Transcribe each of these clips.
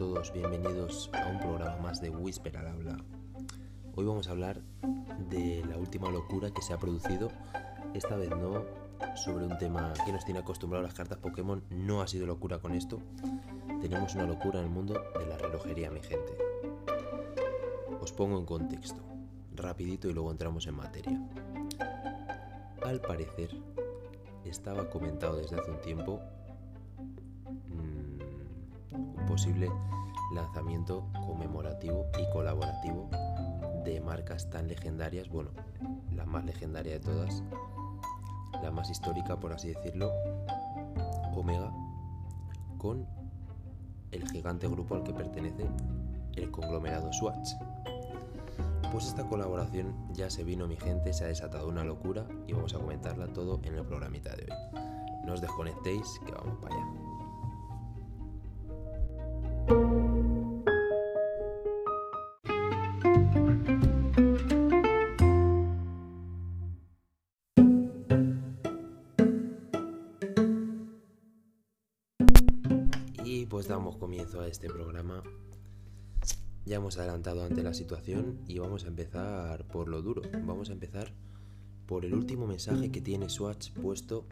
todos, bienvenidos a un programa más de Whisper al habla. Hoy vamos a hablar de la última locura que se ha producido, esta vez no sobre un tema que nos tiene acostumbrado a las cartas Pokémon, no ha sido locura con esto, tenemos una locura en el mundo de la relojería, mi gente. Os pongo en contexto, rapidito y luego entramos en materia. Al parecer, estaba comentado desde hace un tiempo posible lanzamiento conmemorativo y colaborativo de marcas tan legendarias, bueno, la más legendaria de todas, la más histórica por así decirlo, Omega, con el gigante grupo al que pertenece el conglomerado Swatch. Pues esta colaboración ya se vino mi gente, se ha desatado una locura y vamos a comentarla todo en el programita de hoy. No os desconectéis que vamos para allá. Este programa. Ya hemos adelantado ante la situación y vamos a empezar por lo duro. Vamos a empezar por el último mensaje que tiene Swatch puesto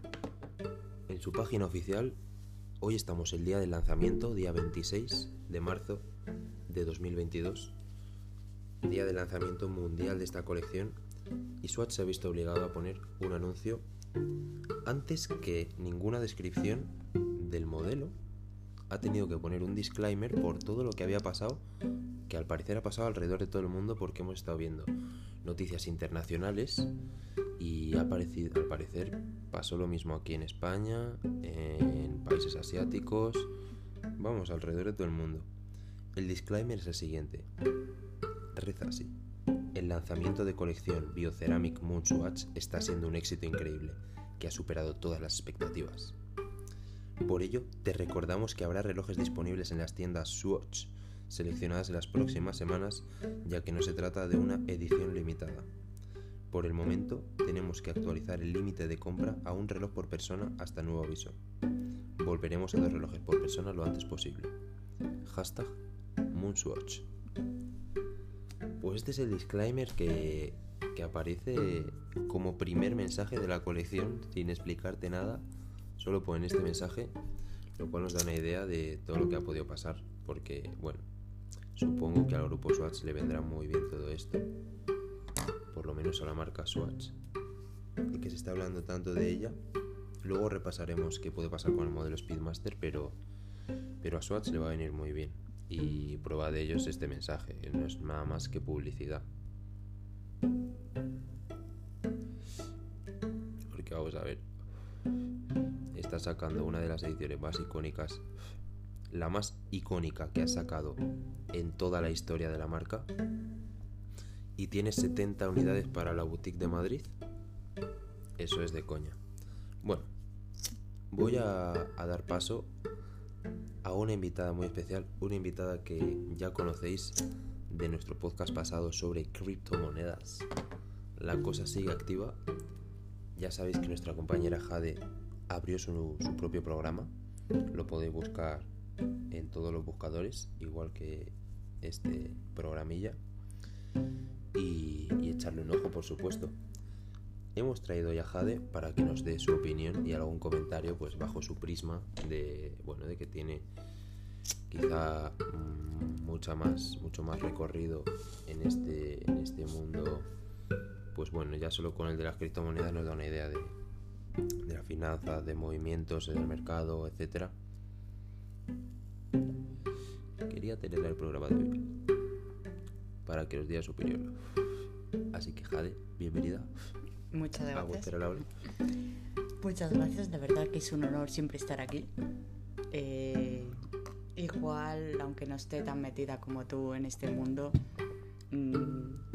en su página oficial. Hoy estamos el día del lanzamiento, día 26 de marzo de 2022, día del lanzamiento mundial de esta colección, y Swatch se ha visto obligado a poner un anuncio antes que ninguna descripción del modelo ha tenido que poner un disclaimer por todo lo que había pasado, que al parecer ha pasado alrededor de todo el mundo porque hemos estado viendo noticias internacionales y al parecer pasó lo mismo aquí en España, en países asiáticos, vamos, alrededor de todo el mundo. El disclaimer es el siguiente. Reza así. El lanzamiento de colección Bioceramic Moon Swatch está siendo un éxito increíble, que ha superado todas las expectativas. Por ello, te recordamos que habrá relojes disponibles en las tiendas Swatch, seleccionadas en las próximas semanas, ya que no se trata de una edición limitada. Por el momento, tenemos que actualizar el límite de compra a un reloj por persona hasta nuevo aviso. Volveremos a dos relojes por persona lo antes posible. Hashtag Moonswatch. Pues este es el disclaimer que, que aparece como primer mensaje de la colección sin explicarte nada Solo ponen este mensaje, lo cual nos da una idea de todo lo que ha podido pasar, porque, bueno, supongo que al grupo Swatch le vendrá muy bien todo esto, por lo menos a la marca Swatch, y que se está hablando tanto de ella. Luego repasaremos qué puede pasar con el modelo Speedmaster, pero, pero a Swatch le va a venir muy bien. Y prueba de ello es este mensaje, no es nada más que publicidad. Porque vamos a ver, está sacando una de las ediciones más icónicas, la más icónica que ha sacado en toda la historia de la marca, y tiene 70 unidades para la boutique de Madrid, eso es de coña. Bueno, voy a, a dar paso a una invitada muy especial, una invitada que ya conocéis de nuestro podcast pasado sobre criptomonedas. La cosa sigue activa. Ya sabéis que nuestra compañera Jade abrió su, propio programa. Lo podéis buscar en todos los buscadores, igual que este programilla. Y, echarle un ojo, por supuesto. Hemos traído ya a Jade para que nos dé su opinión y algún comentario, pues bajo su prisma de, bueno, de que tiene quizá mm, mucha más, mucho más recorrido en este, en este mundo. Pues bueno, ya solo con el de las criptomonedas nos da una idea de, de la finanza, de movimientos en el mercado, etc. Quería tener el programa de hoy para que os diera su opinión. Así que Jade, bienvenida. Muchas gracias. Muchas gracias, de verdad que es un honor siempre estar aquí. Eh, igual, aunque no esté tan metida como tú en este mundo, mm,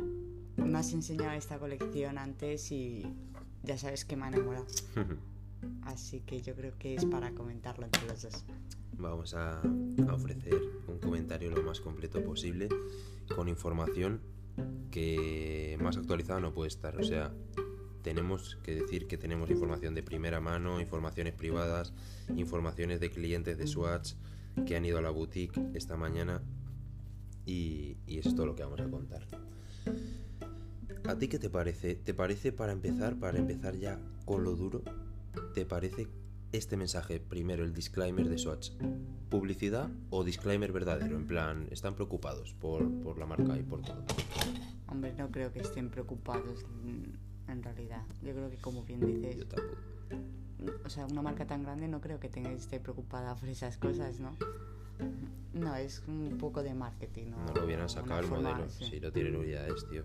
me has enseñado esta colección antes y ya sabes que me ha enamorado. Así que yo creo que es para comentarlo entre los dos. Vamos a, ofrecer un comentario lo más completo posible con información que más actualizada no puede estar. O sea, tenemos que decir que tenemos información de primera mano, informaciones privadas, informaciones de clientes de Swatch, que han ido a la boutique esta mañana y, y es todo lo que vamos a contar. ¿A ti qué te parece? ¿Te parece para empezar, para empezar ya con lo duro? ¿Te parece este mensaje, primero el disclaimer de Swatch, publicidad o disclaimer verdadero, en plan, están preocupados por, por la marca y por todo. Hombre, no creo que estén preocupados en realidad. Yo creo que como bien dices... Yo tampoco. O sea, una marca tan grande no creo que tenga esté preocupada por esas cosas, ¿no? No, es un poco de marketing. No, no lo hubieran sacado el modelo, si no tienen unidades, tío.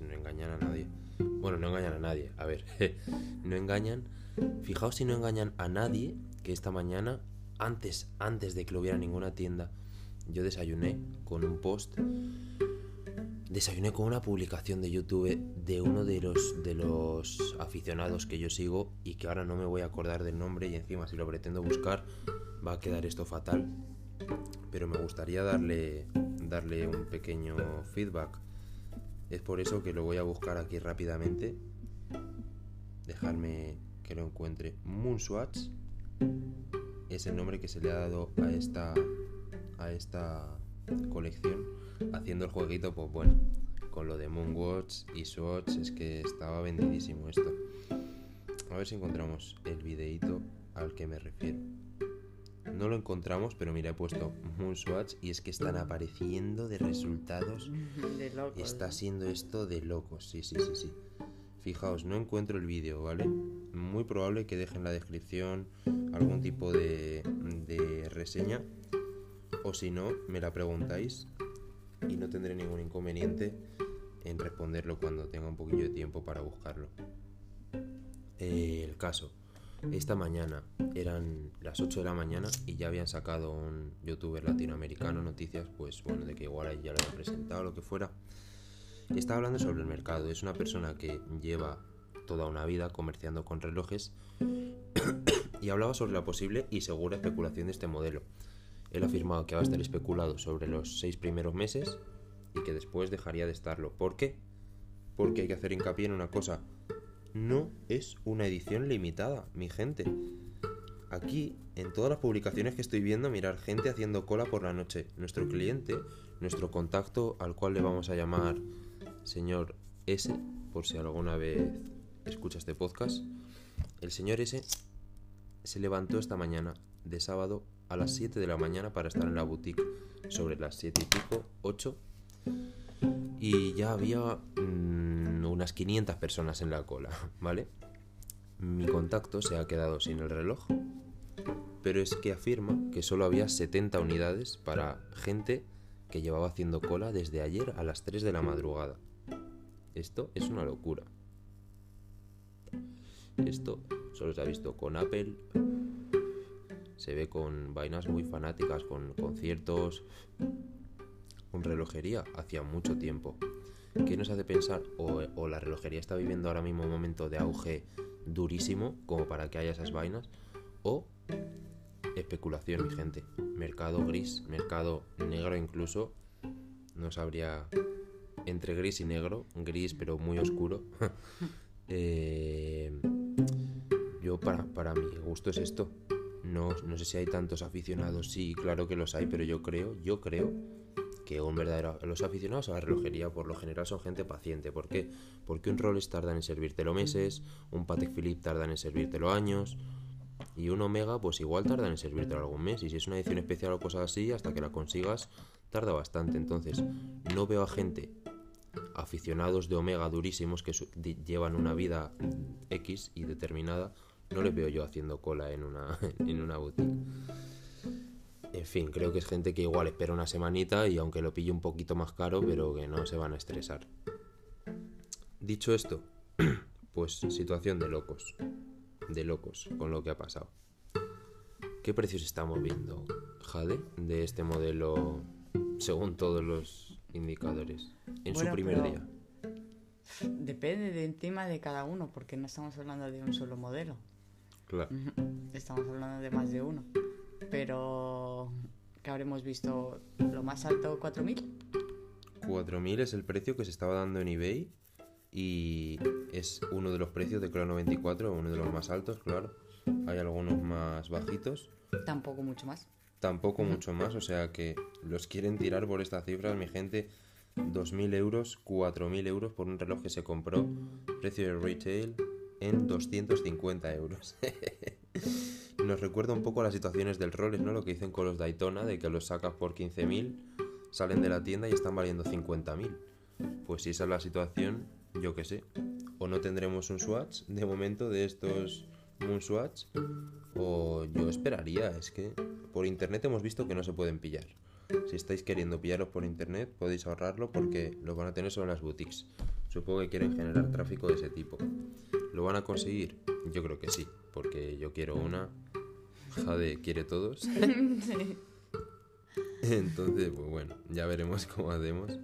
No engañan a nadie. Bueno, no engañan a nadie. A ver, no engañan Fijaos si no engañan a nadie que esta mañana, antes, antes de que lo hubiera ninguna tienda, yo desayuné con un post. Desayuné con una publicación de YouTube de uno de los, de los aficionados que yo sigo y que ahora no me voy a acordar del nombre y encima si lo pretendo buscar va a quedar esto fatal. Pero me gustaría darle, darle un pequeño feedback. Es por eso que lo voy a buscar aquí rápidamente. Dejarme que lo encuentre. Moonswatch es el nombre que se le ha dado a esta, a esta colección. Haciendo el jueguito, pues bueno, con lo de Moonwatch y Swatch es que estaba vendidísimo esto. A ver si encontramos el videíto al que me refiero. No lo encontramos, pero mira, he puesto Moonswatch y es que están apareciendo de resultados. De locos. Está siendo esto de locos, sí, sí, sí, sí. Fijaos, no encuentro el vídeo, ¿vale? Muy probable que deje en la descripción algún tipo de, reseña. O si no, me la preguntáis y no tendré ningún inconveniente en responderlo cuando tenga un poquillo de tiempo para buscarlo. Eh, el caso, esta mañana eran las 8 de la mañana y ya habían sacado un youtuber latinoamericano noticias, pues bueno, de que igual ya lo habían presentado lo que fuera. Está hablando sobre el mercado. Es una persona que lleva toda una vida comerciando con relojes y hablaba sobre la posible y segura especulación de este modelo. Él ha afirmado que va a estar especulado sobre los seis primeros meses y que después dejaría de estarlo. ¿Por qué? Porque hay que hacer hincapié en una cosa. No es una edición limitada, mi gente. Aquí, en todas las publicaciones que estoy viendo, mirar gente haciendo cola por la noche. Nuestro cliente, nuestro contacto al cual le vamos a llamar señor S, por si alguna vez escucha este podcast, el señor S se levantó esta mañana de sábado a las 7 de la mañana para estar en la boutique sobre las 7 y pico, 8, y ya había mm, unas 500 personas en la cola, ¿vale? Mi contacto se ha quedado sin el reloj, pero es que afirma que solo había 70 unidades para gente que llevaba haciendo cola desde ayer a las 3 de la madrugada. Esto es una locura. Esto solo se ha visto con Apple. Se ve con vainas muy fanáticas, con conciertos, con relojería, hacía mucho tiempo. ¿Qué nos hace pensar? O, la relojería está viviendo ahora mismo un momento de auge durísimo, como para que haya esas vainas, o especulación, mi gente. Mercado gris, mercado negro incluso. No sabría entre gris y negro, gris pero muy oscuro. Eh, yo para, para mi gusto es esto. No, no sé si hay tantos aficionados, sí, claro que los hay, pero yo creo, yo creo que un verdadero los aficionados a la relojería por lo general son gente paciente. ¿Por qué? Porque un Rolex tardan en servírtelo meses, un Patek Philippe tardan en servírtelo años y un Omega pues igual tardan en servírtelo algún mes y si es una edición especial o cosas así hasta que la consigas tarda bastante. Entonces no veo a gente aficionados de Omega durísimos que llevan una vida X y determinada, no les veo yo haciendo cola en una, en una boutique. En fin, creo que es gente que igual espera una semanita y aunque lo pille un poquito más caro, pero que no se van a estresar. Dicho esto, pues situación de locos. De locos con lo que ha pasado. ¿Qué precios estamos viendo, Jade, de este modelo según todos los indicadores en su primer día? Depende de encima de cada uno, porque no estamos hablando de un solo modelo. Claro. Estamos hablando de más de uno. Pero que habremos visto lo más alto 4000. 4000 es el precio que se estaba dando en eBay y es uno de los precios de Crono 24, uno de los más altos, claro. Hay algunos más bajitos. Tampoco mucho más. tampoco mucho más, o sea que los quieren tirar por estas cifras, mi gente. 2.000 euros, 4.000 euros por un reloj que se compró, precio de retail en 250 euros. Nos recuerda un poco a las situaciones del Rolex, ¿no? Lo que dicen con los Daytona, de que los sacas por 15.000, salen de la tienda y están valiendo 50.000. Pues si esa es la situación, yo qué sé. O no tendremos un Swatch de momento de estos Moon Swatch, o yo esperaría, es que por internet hemos visto que no se pueden pillar. Si estáis queriendo pillaros por internet, podéis ahorrarlo porque lo van a tener solo en las boutiques. Supongo que quieren generar tráfico de ese tipo. ¿Lo van a conseguir? Yo creo que sí, porque yo quiero una. Jade quiere todos. Entonces, pues bueno, ya veremos cómo hacemos.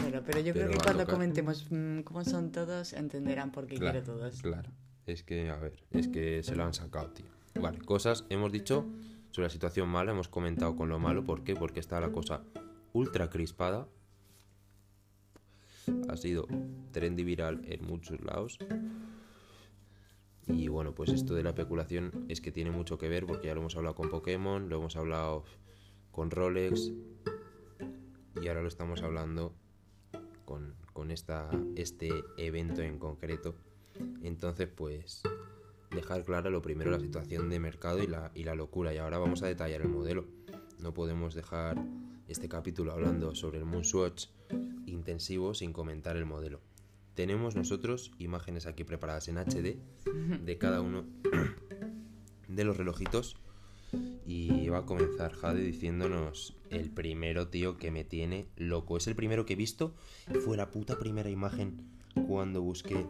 Bueno, pero yo creo que cuando comentemos mm, cómo son todos, entenderán por qué quiere todos. Claro, es que, a ver, es que se lo han sacado, tío. Vale, cosas, hemos dicho sobre la situación mala, hemos comentado con lo malo, ¿por qué? Porque está la cosa ultra crispada. Ha sido trendy viral en muchos lados. Y bueno, pues esto de la especulación es que tiene mucho que ver porque ya lo hemos hablado con Pokémon, lo hemos hablado con Rolex y ahora lo estamos hablando con, con esta, este evento en concreto. Entonces, pues dejar clara lo primero la situación de mercado y la, y la locura. Y ahora vamos a detallar el modelo. No podemos dejar este capítulo hablando sobre el Moonswatch intensivo sin comentar el modelo. Tenemos nosotros imágenes aquí preparadas en HD de cada uno de los relojitos. Y va a comenzar Jade diciéndonos el primero, tío, que me tiene loco. Es el primero que he visto. Fue la puta primera imagen cuando busqué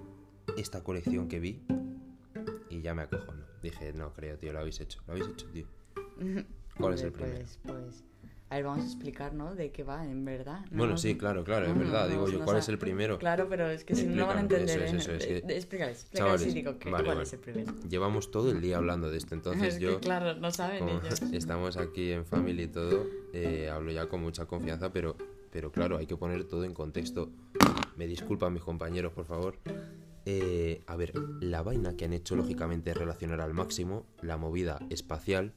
esta colección que vi y ya me acojono. Dije, no creo, tío, lo habéis hecho. Lo habéis hecho, tío. ¿Cuál es el primero? Pues, pues, a ver, vamos a explicar, ¿no? De qué va, en verdad. bueno, sí, claro, claro, es verdad. digo yo, ¿cuál es el primero? Claro, pero es que si no lo van a entender. Eso, eso, es que... Explícales, explícales digo, ¿cuál es el primero? Llevamos todo el día hablando de esto, entonces yo... claro, no saben ellos. Estamos aquí en Family y todo, eh, hablo ya con mucha confianza, pero, pero claro, hay que poner todo en contexto. Me disculpan mis compañeros, por favor. Eh, a ver, la vaina que han hecho lógicamente es relacionar al máximo la movida espacial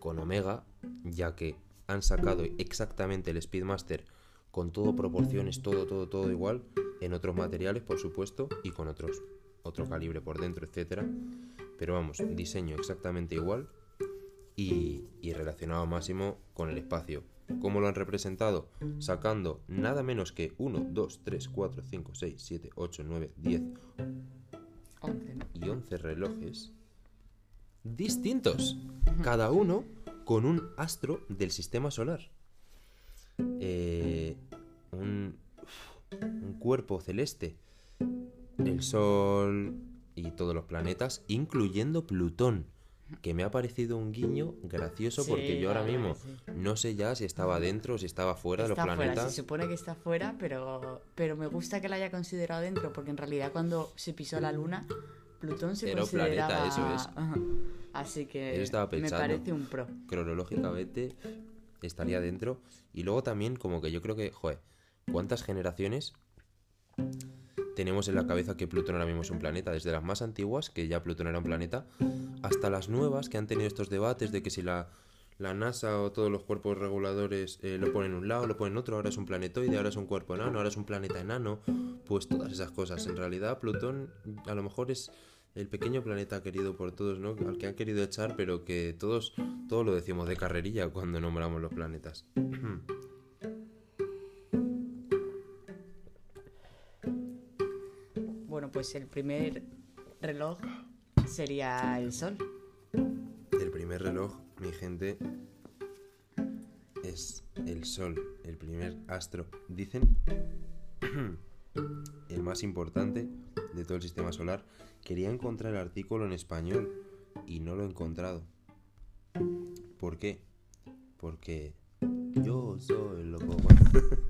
con Omega, ya que han sacado exactamente el Speedmaster con todo proporciones, todo, todo, todo igual, en otros materiales, por supuesto, y con otros, otro calibre por dentro, etcétera. Pero vamos, diseño exactamente igual y, y relacionado máximo con el espacio. ¿Cómo lo han representado? Sacando nada menos que 1, 2, 3, 4, 5, 6, 7, 8, 9, 10 y 11 relojes distintos. Cada uno con un astro del sistema solar. Eh, un, un cuerpo celeste. El Sol y todos los planetas, incluyendo Plutón que me ha parecido un guiño gracioso porque yo ahora mismo no sé ya si estaba dentro o si estaba fuera de los planetas. Se supone que está fuera, pero, pero me gusta que la haya considerado dentro porque en realidad cuando se pisó la luna, Plutón se Era consideraba... planeta, eso es. Así que me parece un pro. Cronológicamente estaría dentro y luego también como que yo creo que, joder, ¿cuántas generaciones tenemos en la cabeza que Plutón ahora mismo es un planeta, desde las más antiguas, que ya Plutón era un planeta, hasta las nuevas que han tenido estos debates de que si la, NASA o todos los cuerpos reguladores eh, lo ponen en un lado, lo ponen en otro, ahora es un planetoide, ahora es un cuerpo enano, ahora es un planeta enano, pues todas esas cosas. En realidad Plutón a lo mejor es el pequeño planeta querido por todos, ¿no? Al que han querido echar, pero que todos, todos lo decimos de carrerilla cuando nombramos los planetas. pues el primer reloj sería el sol. El primer reloj, mi gente, es el sol, el primer astro. Dicen el más importante de todo el sistema solar. Quería encontrar el artículo en español y no lo he encontrado. ¿Por qué? Porque yo soy loco.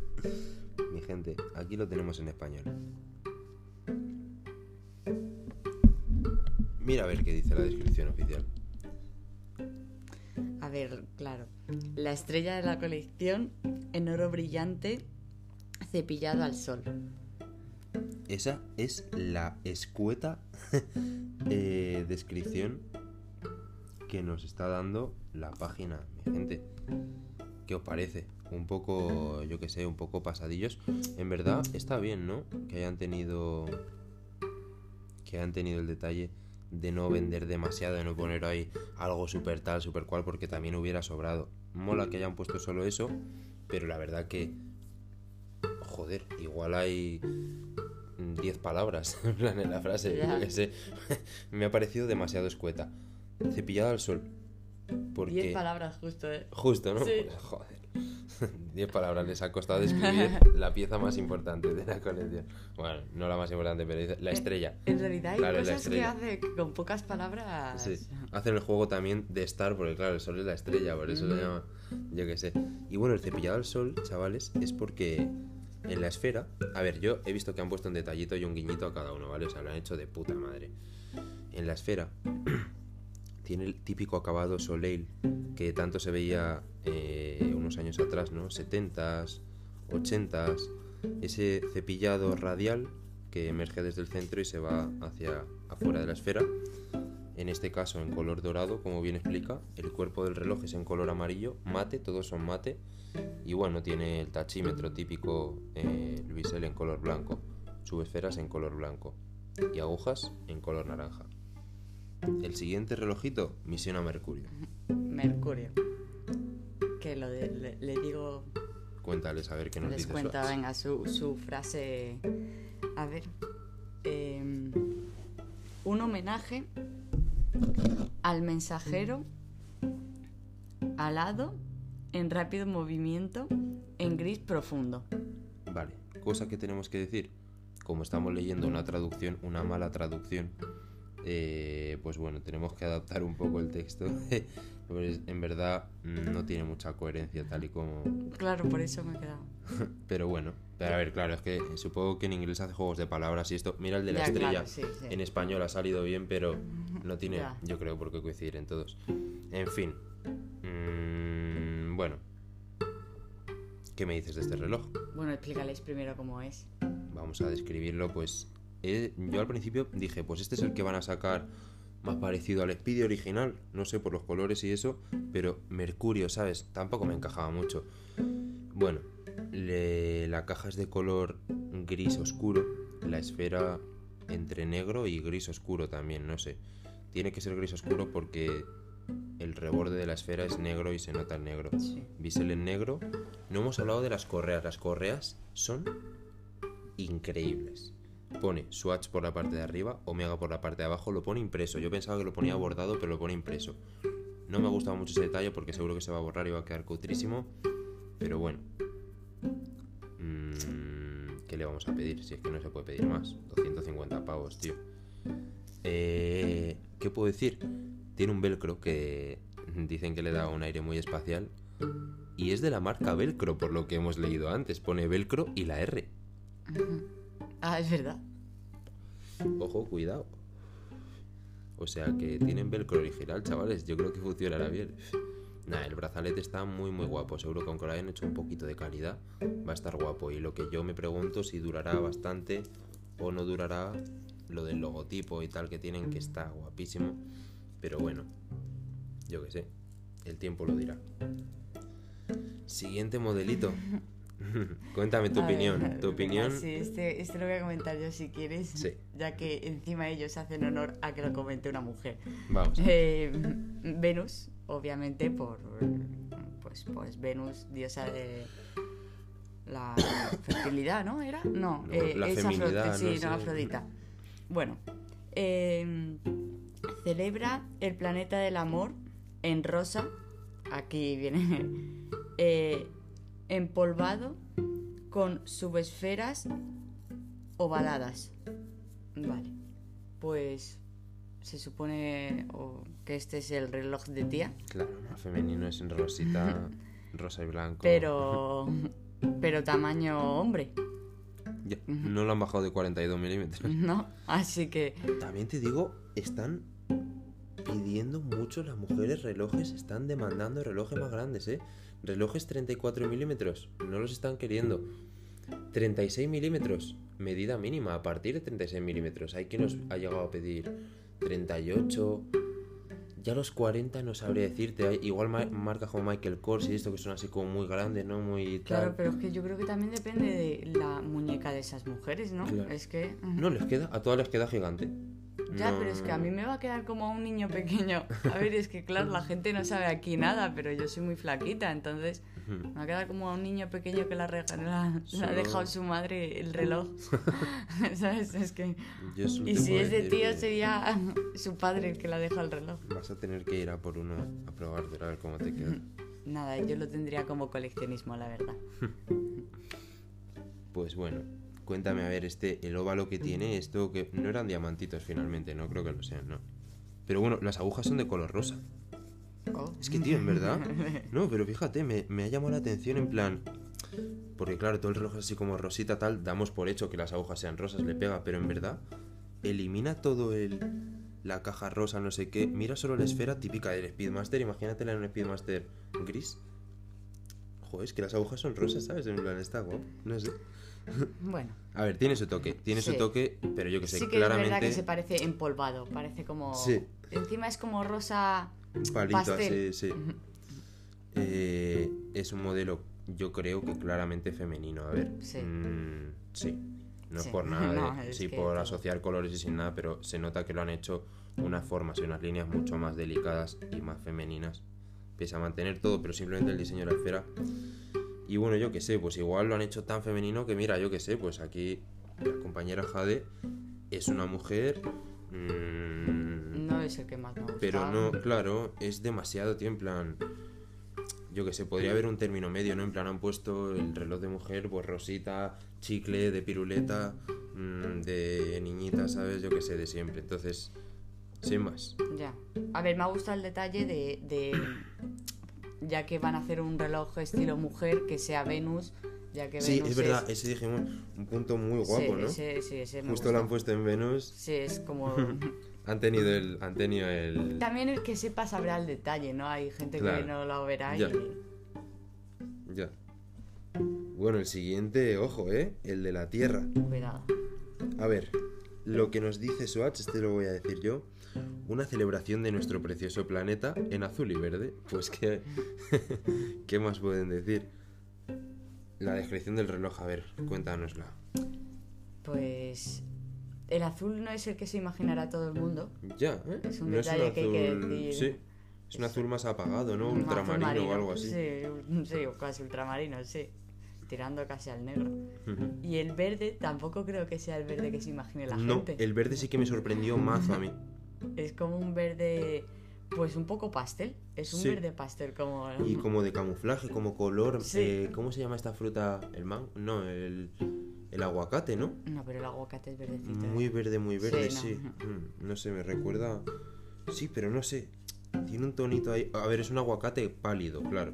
mi gente, aquí lo tenemos en español. Mira a ver qué dice la descripción oficial. A ver, claro. La estrella de la colección en oro brillante cepillado al sol. Esa es la escueta eh, descripción que nos está dando la página, mi gente. ¿Qué os parece? Un poco, yo que sé, un poco pasadillos. En verdad está bien, ¿no? Que hayan tenido que hayan tenido el detalle de no vender demasiado, de no poner ahí algo súper tal, súper cual, porque también hubiera sobrado. Mola que hayan puesto solo eso, pero la verdad que, joder, igual hay 10 palabras en plan en la frase, yo que sé. Me ha parecido demasiado escueta. Cepillado al sol. Porque... 10 palabras justo, ¿eh? Justo, ¿no? Pues, joder. 10 palabras les ha costado describir la pieza más importante de la colección. Bueno, no la más importante, pero la estrella. En realidad hay cosas que hace con pocas palabras. Sí, hacen el juego también de estar, porque claro, el sol es la estrella, por eso lo llama, yo qué sé. Y bueno, el cepillado al sol, chavales, es porque en la esfera, a ver, yo he visto que han puesto un detallito y un guiñito a cada uno, ¿vale? O sea, lo han hecho de puta madre. En la esfera tiene el típico acabado Soleil que tanto se veía eh, unos años atrás, ¿no? 70s, 80s, ese cepillado radial que emerge desde el centro y se va hacia afuera de la esfera. En este caso en color dorado, como bien explica, el cuerpo del reloj es en color amarillo, mate, todos son mate, y bueno, tiene el tachímetro típico eh, el bisel en color blanco, subesferas en color blanco y agujas en color naranja. El siguiente relojito, misión a Mercurio. Mercurio. Que lo le, digo. Cuéntales a ver qué nos les cuenta, venga, su, su, frase. A ver. Em, un homenaje al mensajero alado en rápido movimiento en gris profundo. Vale, cosa que tenemos que decir. Como estamos leyendo una traducción, una mala traducción, eh, pues bueno, tenemos que adaptar un poco el texto. pues en verdad no tiene mucha coherencia tal y como... Claro, por eso me he quedado. pero bueno, pero a ver, claro, es que supongo que en inglés hace juegos de palabras y esto... Mira el de la estrella, en español ha salido bien, pero no tiene, yo creo, por qué coincidir en todos. En fin. Mm, bueno. ¿Qué me dices de este reloj? Bueno, explícales primero cómo es. Vamos a describirlo, pues yo al principio dije, pues este es el que van a sacar más parecido al Speedy original, no sé por los colores y eso, pero Mercurio, ¿sabes? Tampoco me encajaba mucho. Bueno, la caja es de color gris oscuro, la esfera entre negro y gris oscuro también, no sé. Tiene que ser gris oscuro porque el reborde de la esfera es negro y se nota el negro. Bisel en negro. No hemos hablado de las correas. Las correas son increíbles pone Swatch por la parte de arriba, Omega por la parte de abajo, lo pone impreso. Yo pensaba que lo ponía bordado, pero lo pone impreso. No me ha gustado mucho ese detalle porque seguro que se va a borrar y va a quedar cutrísimo. Pero bueno. Mm, ¿Qué le vamos a pedir? Si es que no se puede pedir más. 250 pavos, tío. Eh, ¿Qué puedo decir? Tiene un velcro que dicen que le da un aire muy espacial. Y es de la marca Velcro, por lo que hemos leído antes. Pone Velcro y la R. Ah, es verdad. Ojo, cuidado. O sea que tienen velcro original, chavales. Yo creo que funcionará bien. Nada, el brazalete está muy muy guapo. Seguro que aunque lo hayan hecho un poquito de calidad, va a estar guapo. Y lo que yo me pregunto si durará bastante o no durará lo del logotipo y tal que tienen, que está guapísimo. Pero bueno, yo qué sé. El tiempo lo dirá. Siguiente modelito. Cuéntame tu opinión. tu opinión. Sí, este, este, lo voy a comentar yo si quieres. Ya que encima ellos hacen honor a que lo comente una mujer. Vamos. Eh, Venus, obviamente, por. Pues, pues Venus, diosa de la fertilidad, ¿no? ¿Era? No, eh, la es Afrodita. Sí, no, Afrodita. Bueno, em, celebra el planeta del amor en rosa. Aquí viene. Eh, empolvado con subesferas ovaladas. Vale, pues se supone que este es el reloj de tía. Claro, femenino es en rosita, rosa y blanco. Pero, pero tamaño hombre. no lo han bajado de 42 milímetros. No, así que... También te digo, están pidiendo mucho las mujeres relojes, están demandando relojes más grandes, ¿eh? Relojes 34 milímetros, no los están queriendo. 36 milímetros, medida mínima, a partir de 36 milímetros. Hay quien nos ha llegado a pedir 38, Ya los 40 no sabría decirte. Igual marcas como Michael Kors y esto que son así como muy grandes, ¿no? Muy Claro, pero es que yo creo que también depende de la muñeca de esas mujeres, ¿no? Es que... No, les queda, a todas les queda gigante. Ya, pero es que a mí me va a quedar como a un niño pequeño. A ver, es que claro, la gente no sabe aquí nada, pero yo soy muy flaquita, entonces me va a quedar como a un niño pequeño que la, ha dejado su madre el reloj. ¿Sabes? Es que... y si es de tío sería su padre el que la deja el reloj. Vas a tener que ir a por uno a probar, a ver cómo te queda. Nada, yo lo tendría como coleccionismo, la verdad. pues bueno, Cuéntame, a ver, este, el óvalo que tiene, esto que no eran diamantitos finalmente, no creo que lo sean, no. Pero bueno, las agujas son de color rosa. Oh. Es que, tío, en verdad. No, pero fíjate, me, me ha llamado la atención en plan. Porque claro, todo el reloj así como rosita tal, damos por hecho que las agujas sean rosas, le pega, pero en verdad elimina todo el la caja rosa, no sé qué. Mira solo la esfera típica del Speedmaster, imagínatela en un Speedmaster gris. Joder, es que las agujas son rosas, ¿sabes? En plan está guapo, no sé. Bueno. A ver, tiene su toque, tiene su toque, pero yo que sé, sí que claramente... es verdad que se parece empolvado, parece como... Sí. Encima es como rosa Palito, sí, sí. Eh, es un modelo, yo creo que claramente femenino, a ver. Sí. Mm, sí. No es por nada, sí, por asociar colores y sin nada, pero se nota que lo han hecho unas formas y unas líneas mucho más delicadas y más femeninas. Pese a mantener todo, pero simplemente el diseño de la esfera y bueno, yo qué sé, pues igual lo han hecho tan femenino que mira, yo qué sé, pues aquí la compañera Jade es una mujer... Mm, no es el que más me gusta. Pero no, claro, es demasiado, tío, en plan... Yo que sé, podría haber un término medio, ¿no? En plan han puesto el reloj de mujer, pues rosita, chicle, de piruleta, mm, de niñita, ¿sabes? Yo que sé, de siempre. Entonces, sin más. Ya. A ver, me ha gustado el detalle de ya que van a hacer un reloj estilo mujer que sea Venus. Ya que sí, es verdad, ese dijimos un punto muy guapo, ¿no? Sí, sí, ese Justo lo han puesto en Venus. Sí, es como. han tenido el. Han tenido el. También el que sepa sabrá el detalle, ¿no? Hay gente que no lo verá ya. Ya. Bueno, el siguiente, ojo, ¿eh? El de la Tierra. Cuidado. A ver, lo que nos dice Swatch, este lo voy a decir yo una celebración de nuestro precioso planeta en azul y verde. Pues que, ¿qué más pueden decir? La descripción del reloj, a ver, cuéntanosla. Pues el azul no es el que se imaginará todo el mundo. Ya, ¿eh? Es un detalle que hay que decir. Sí. Es un azul más apagado, ¿no? Ultramarino o algo así. Sí, sí, casi ultramarino, sí. Tirando casi al negro. Y el verde tampoco creo que sea el verde que se imagine la gente. No, el verde sí que me sorprendió más a mí. Es como un verde, pues un poco pastel. Es un verde pastel como... Y como de camuflaje, como color. Eh, ¿Cómo se llama esta fruta? ¿El man? No, el, el aguacate, ¿no? No, pero el aguacate es verdecito. Muy ¿eh? verde, muy verde, sí. Mm, no. sé, me recuerda... Sí, pero no sé. Tiene un tonito ahí. A ver, es un aguacate pálido, claro.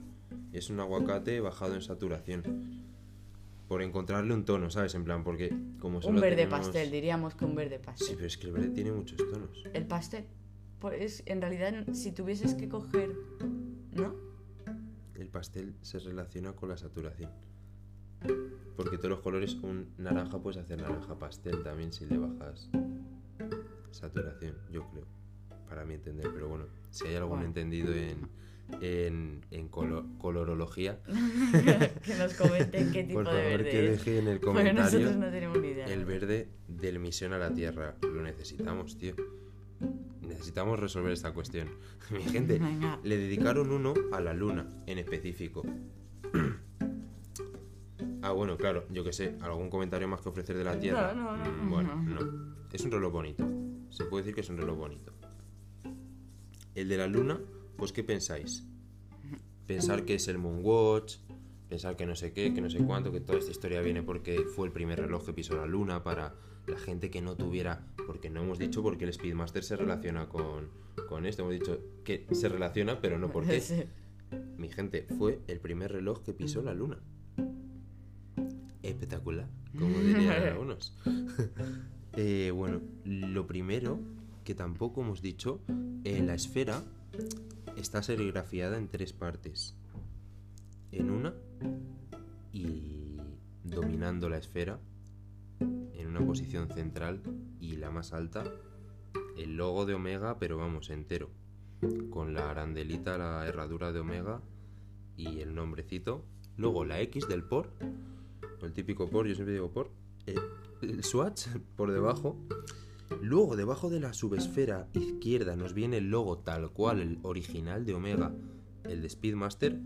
Es un aguacate bajado en saturación por encontrarle un tono, ¿sabes? En plan, porque como Un verde pastel, diríamos que un verde pastel. Sí, pero es que el verde tiene muchos tonos. El pastel, pues en realidad si tuvieses que coger, ¿no? El pastel se relaciona con la saturación. Porque todos los colores, un naranja puedes hacer naranja pastel también si le bajas saturación, yo creo, para mi entender. Pero bueno, si hay algún entendido en en, en colorología. que nos comenten qué tipo de verde que deje en el comentario no tenemos ni idea. el verde del Misión a la Tierra. Lo necesitamos, tío. Necesitamos resolver esta cuestión. Mi gente, le dedicaron uno a la Luna, en específico. ah, bueno, claro, yo que sé, ¿algún comentario más que ofrecer de la Tierra? No, no, no. Mm, bueno, no. Es un reloj bonito. Se puede decir que es un reloj bonito. El de la Luna pues ¿qué pensáis? Pensar que es el Moonwatch, pensar que no sé qué, que no sé cuánto, que toda esta historia viene porque fue el primer reloj que pisó la luna para la gente que no tuviera, porque no hemos dicho porque el Speedmaster se relaciona con, con esto, hemos dicho que se relaciona, pero no porque... Mi gente, fue el primer reloj que pisó la luna. Espectacular, como dirían algunos. Eh, bueno, lo primero que tampoco hemos dicho, en la esfera está serigrafiada en tres partes. En una y dominando la esfera, en una posición central y la más alta, el logo de Omega, pero vamos, entero. con la arandelita, la herradura de omega y el nombrecito. Luego la X del por, el típico por, yo siempre digo por. El, swatch por debajo. Luego, debajo de la subesfera izquierda nos viene el logo tal cual, el original de Omega, el de Speedmaster.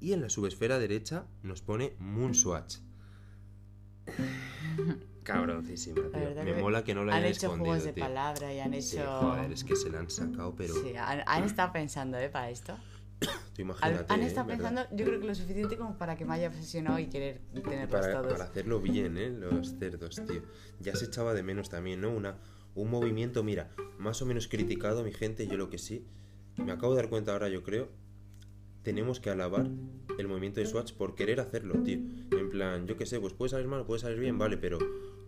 Y en la subesfera derecha nos pone Moon Swatch. Cabroncísima, tío. Me mola que no lo hayan Han hecho escondido, juegos de tío. palabra y han hecho... Sí, joder, es que se la han sacado, pero Sí, han, han estado pensando, ¿eh? Para esto. tú imagínate. han ¿eh? estado pensando, yo creo que lo suficiente como para que me haya obsesionado y querer tenerlos para, todos. para hacerlo bien, ¿eh? Los cerdos, tío. Ya se echaba de menos también, ¿no? Una, un movimiento, mira, más o menos criticado, mi gente, yo lo que sí. Me acabo de dar cuenta ahora, yo creo. Tenemos que alabar el movimiento de Swatch por querer hacerlo, tío. En plan, yo qué sé, pues puede salir mal, puede salir bien, vale, pero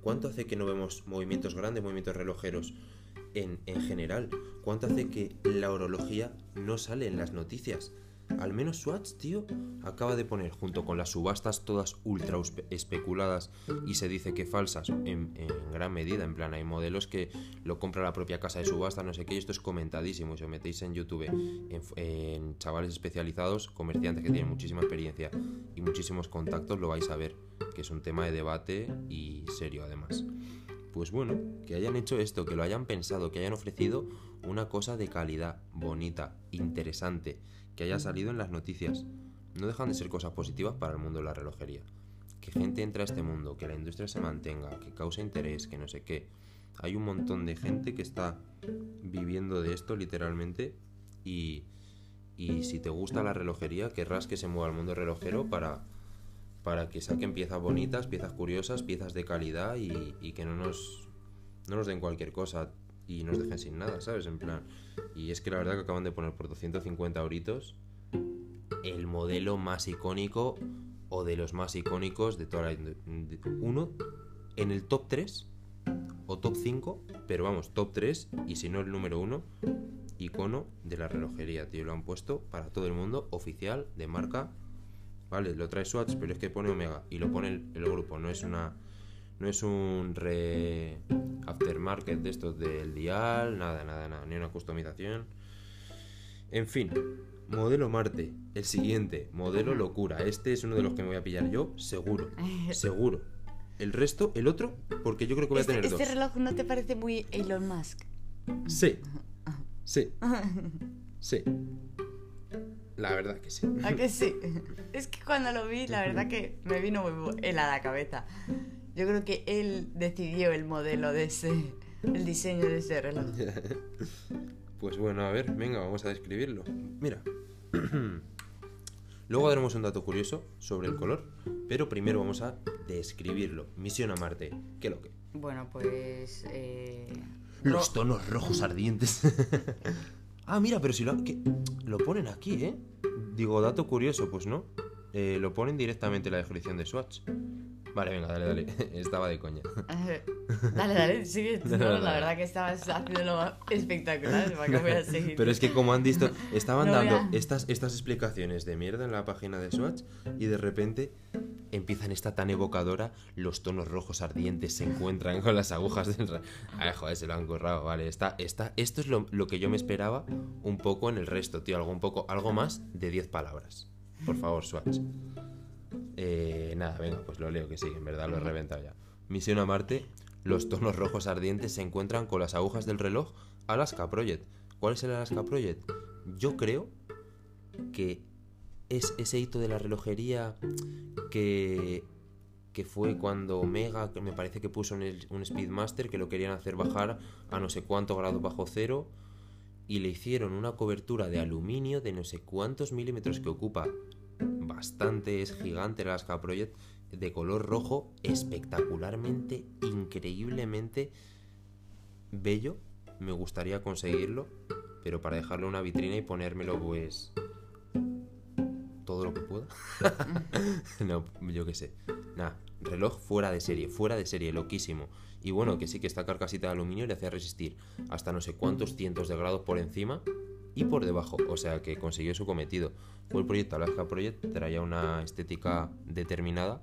¿cuánto hace que no vemos movimientos grandes, movimientos relojeros en, en general? ¿Cuánto hace que la orología no sale en las noticias? Al menos Swatch, tío, acaba de poner junto con las subastas todas ultra especuladas y se dice que falsas en, gran medida. En plan, hay modelos que lo compra la propia casa de subasta, no sé qué, y esto es comentadísimo. Si os metéis en YouTube en chavales especializados, comerciantes que tienen muchísima experiencia y muchísimos contactos, lo vais a ver, que es un tema de debate y serio además. Pues bueno, que hayan hecho esto, que lo hayan pensado, que hayan ofrecido una cosa de calidad, bonita, interesante, que haya salido en las noticias. No dejan de ser cosas positivas para el mundo de la relojería. Que gente entre a este mundo, que la industria se mantenga, que cause interés, que no sé qué. Hay un montón de gente que está viviendo de esto literalmente y, y si te gusta la relojería, querrás que se mueva el mundo relojero para, para que saquen piezas bonitas, piezas curiosas, piezas de calidad y, y que no nos, no nos den cualquier cosa y nos dejen sin nada, ¿sabes? En plan. Y es que la verdad que acaban de poner por 250 euritos el modelo más icónico o de los más icónicos de toda la uno en el top 3 o top 5, pero vamos, top 3 y si no el número 1 icono de la relojería, tío, lo han puesto para todo el mundo, oficial, de marca. Vale, lo trae Swatch, pero es que pone Omega y lo pone el grupo, no es una no es un re aftermarket de estos del dial, nada, nada, nada, ni una customización. En fin, modelo Marte, el siguiente, modelo locura. Este es uno de los que me voy a pillar yo, seguro, seguro. El resto, el otro, porque yo creo que voy a Este, tener este dos. reloj no te parece muy Elon Musk. Sí, sí, sí. La verdad que sí. ¿A que sí? Es que cuando lo vi, la verdad que me vino muy él a la cabeza. Yo creo que él decidió el modelo de ese, el diseño de ese reloj. Pues bueno, a ver, venga, vamos a describirlo. Mira. Luego daremos un dato curioso sobre el color, pero primero vamos a describirlo. Misión a Marte. ¿Qué lo que? Bueno, pues... eh, Los tonos rojos ardientes. ah, mira, pero si lo, que- lo ponen aquí, ¿eh? Digo, dato curioso, pues no. Eh, lo ponen directamente en la descripción de Swatch. Vale, venga, dale, dale. Estaba de coña. dale, dale, sigue. No, dale, la verdad que estabas haciéndolo espectacular. ¿Para voy a seguir? Pero es que como han visto, estaban No dando a- estas, estas explicaciones de mierda en la página de Swatch y de repente empiezan esta tan evocadora, los tonos rojos ardientes se encuentran con las agujas del... Ay, joder, se lo han currado, vale. Está, está, esto es lo, lo que yo me esperaba un poco en el resto, tío. Algo, un poco, algo más de 10 palabras. Por favor, Swatch. Eh, nada, venga, pues lo leo que sí, en verdad lo he reventado ya. Misión a Marte, los tonos rojos ardientes se encuentran con las agujas del reloj Alaska Project. ¿Cuál es el Alaska Project? Yo creo que es ese hito de la relojería que, que fue cuando Omega, que me parece que puso en el- un Speedmaster, que lo querían hacer bajar a no sé cuántos grados bajo cero, y le hicieron una cobertura de aluminio de no sé cuántos milímetros que ocupa bastante, es gigante el Alaska Project, de color rojo, espectacularmente, increíblemente bello. Me gustaría conseguirlo, pero para dejarlo en una vitrina y ponérmelo, pues. todo lo que pueda. no, yo qué sé. Nada, reloj fuera de serie, fuera de serie, loquísimo. Y bueno, que sí que esta carcasita de aluminio le hacía resistir hasta no sé cuántos cientos de grados por encima y por debajo, o sea que consiguió su cometido. Fue el proyecto Alaska Project, traía una estética determinada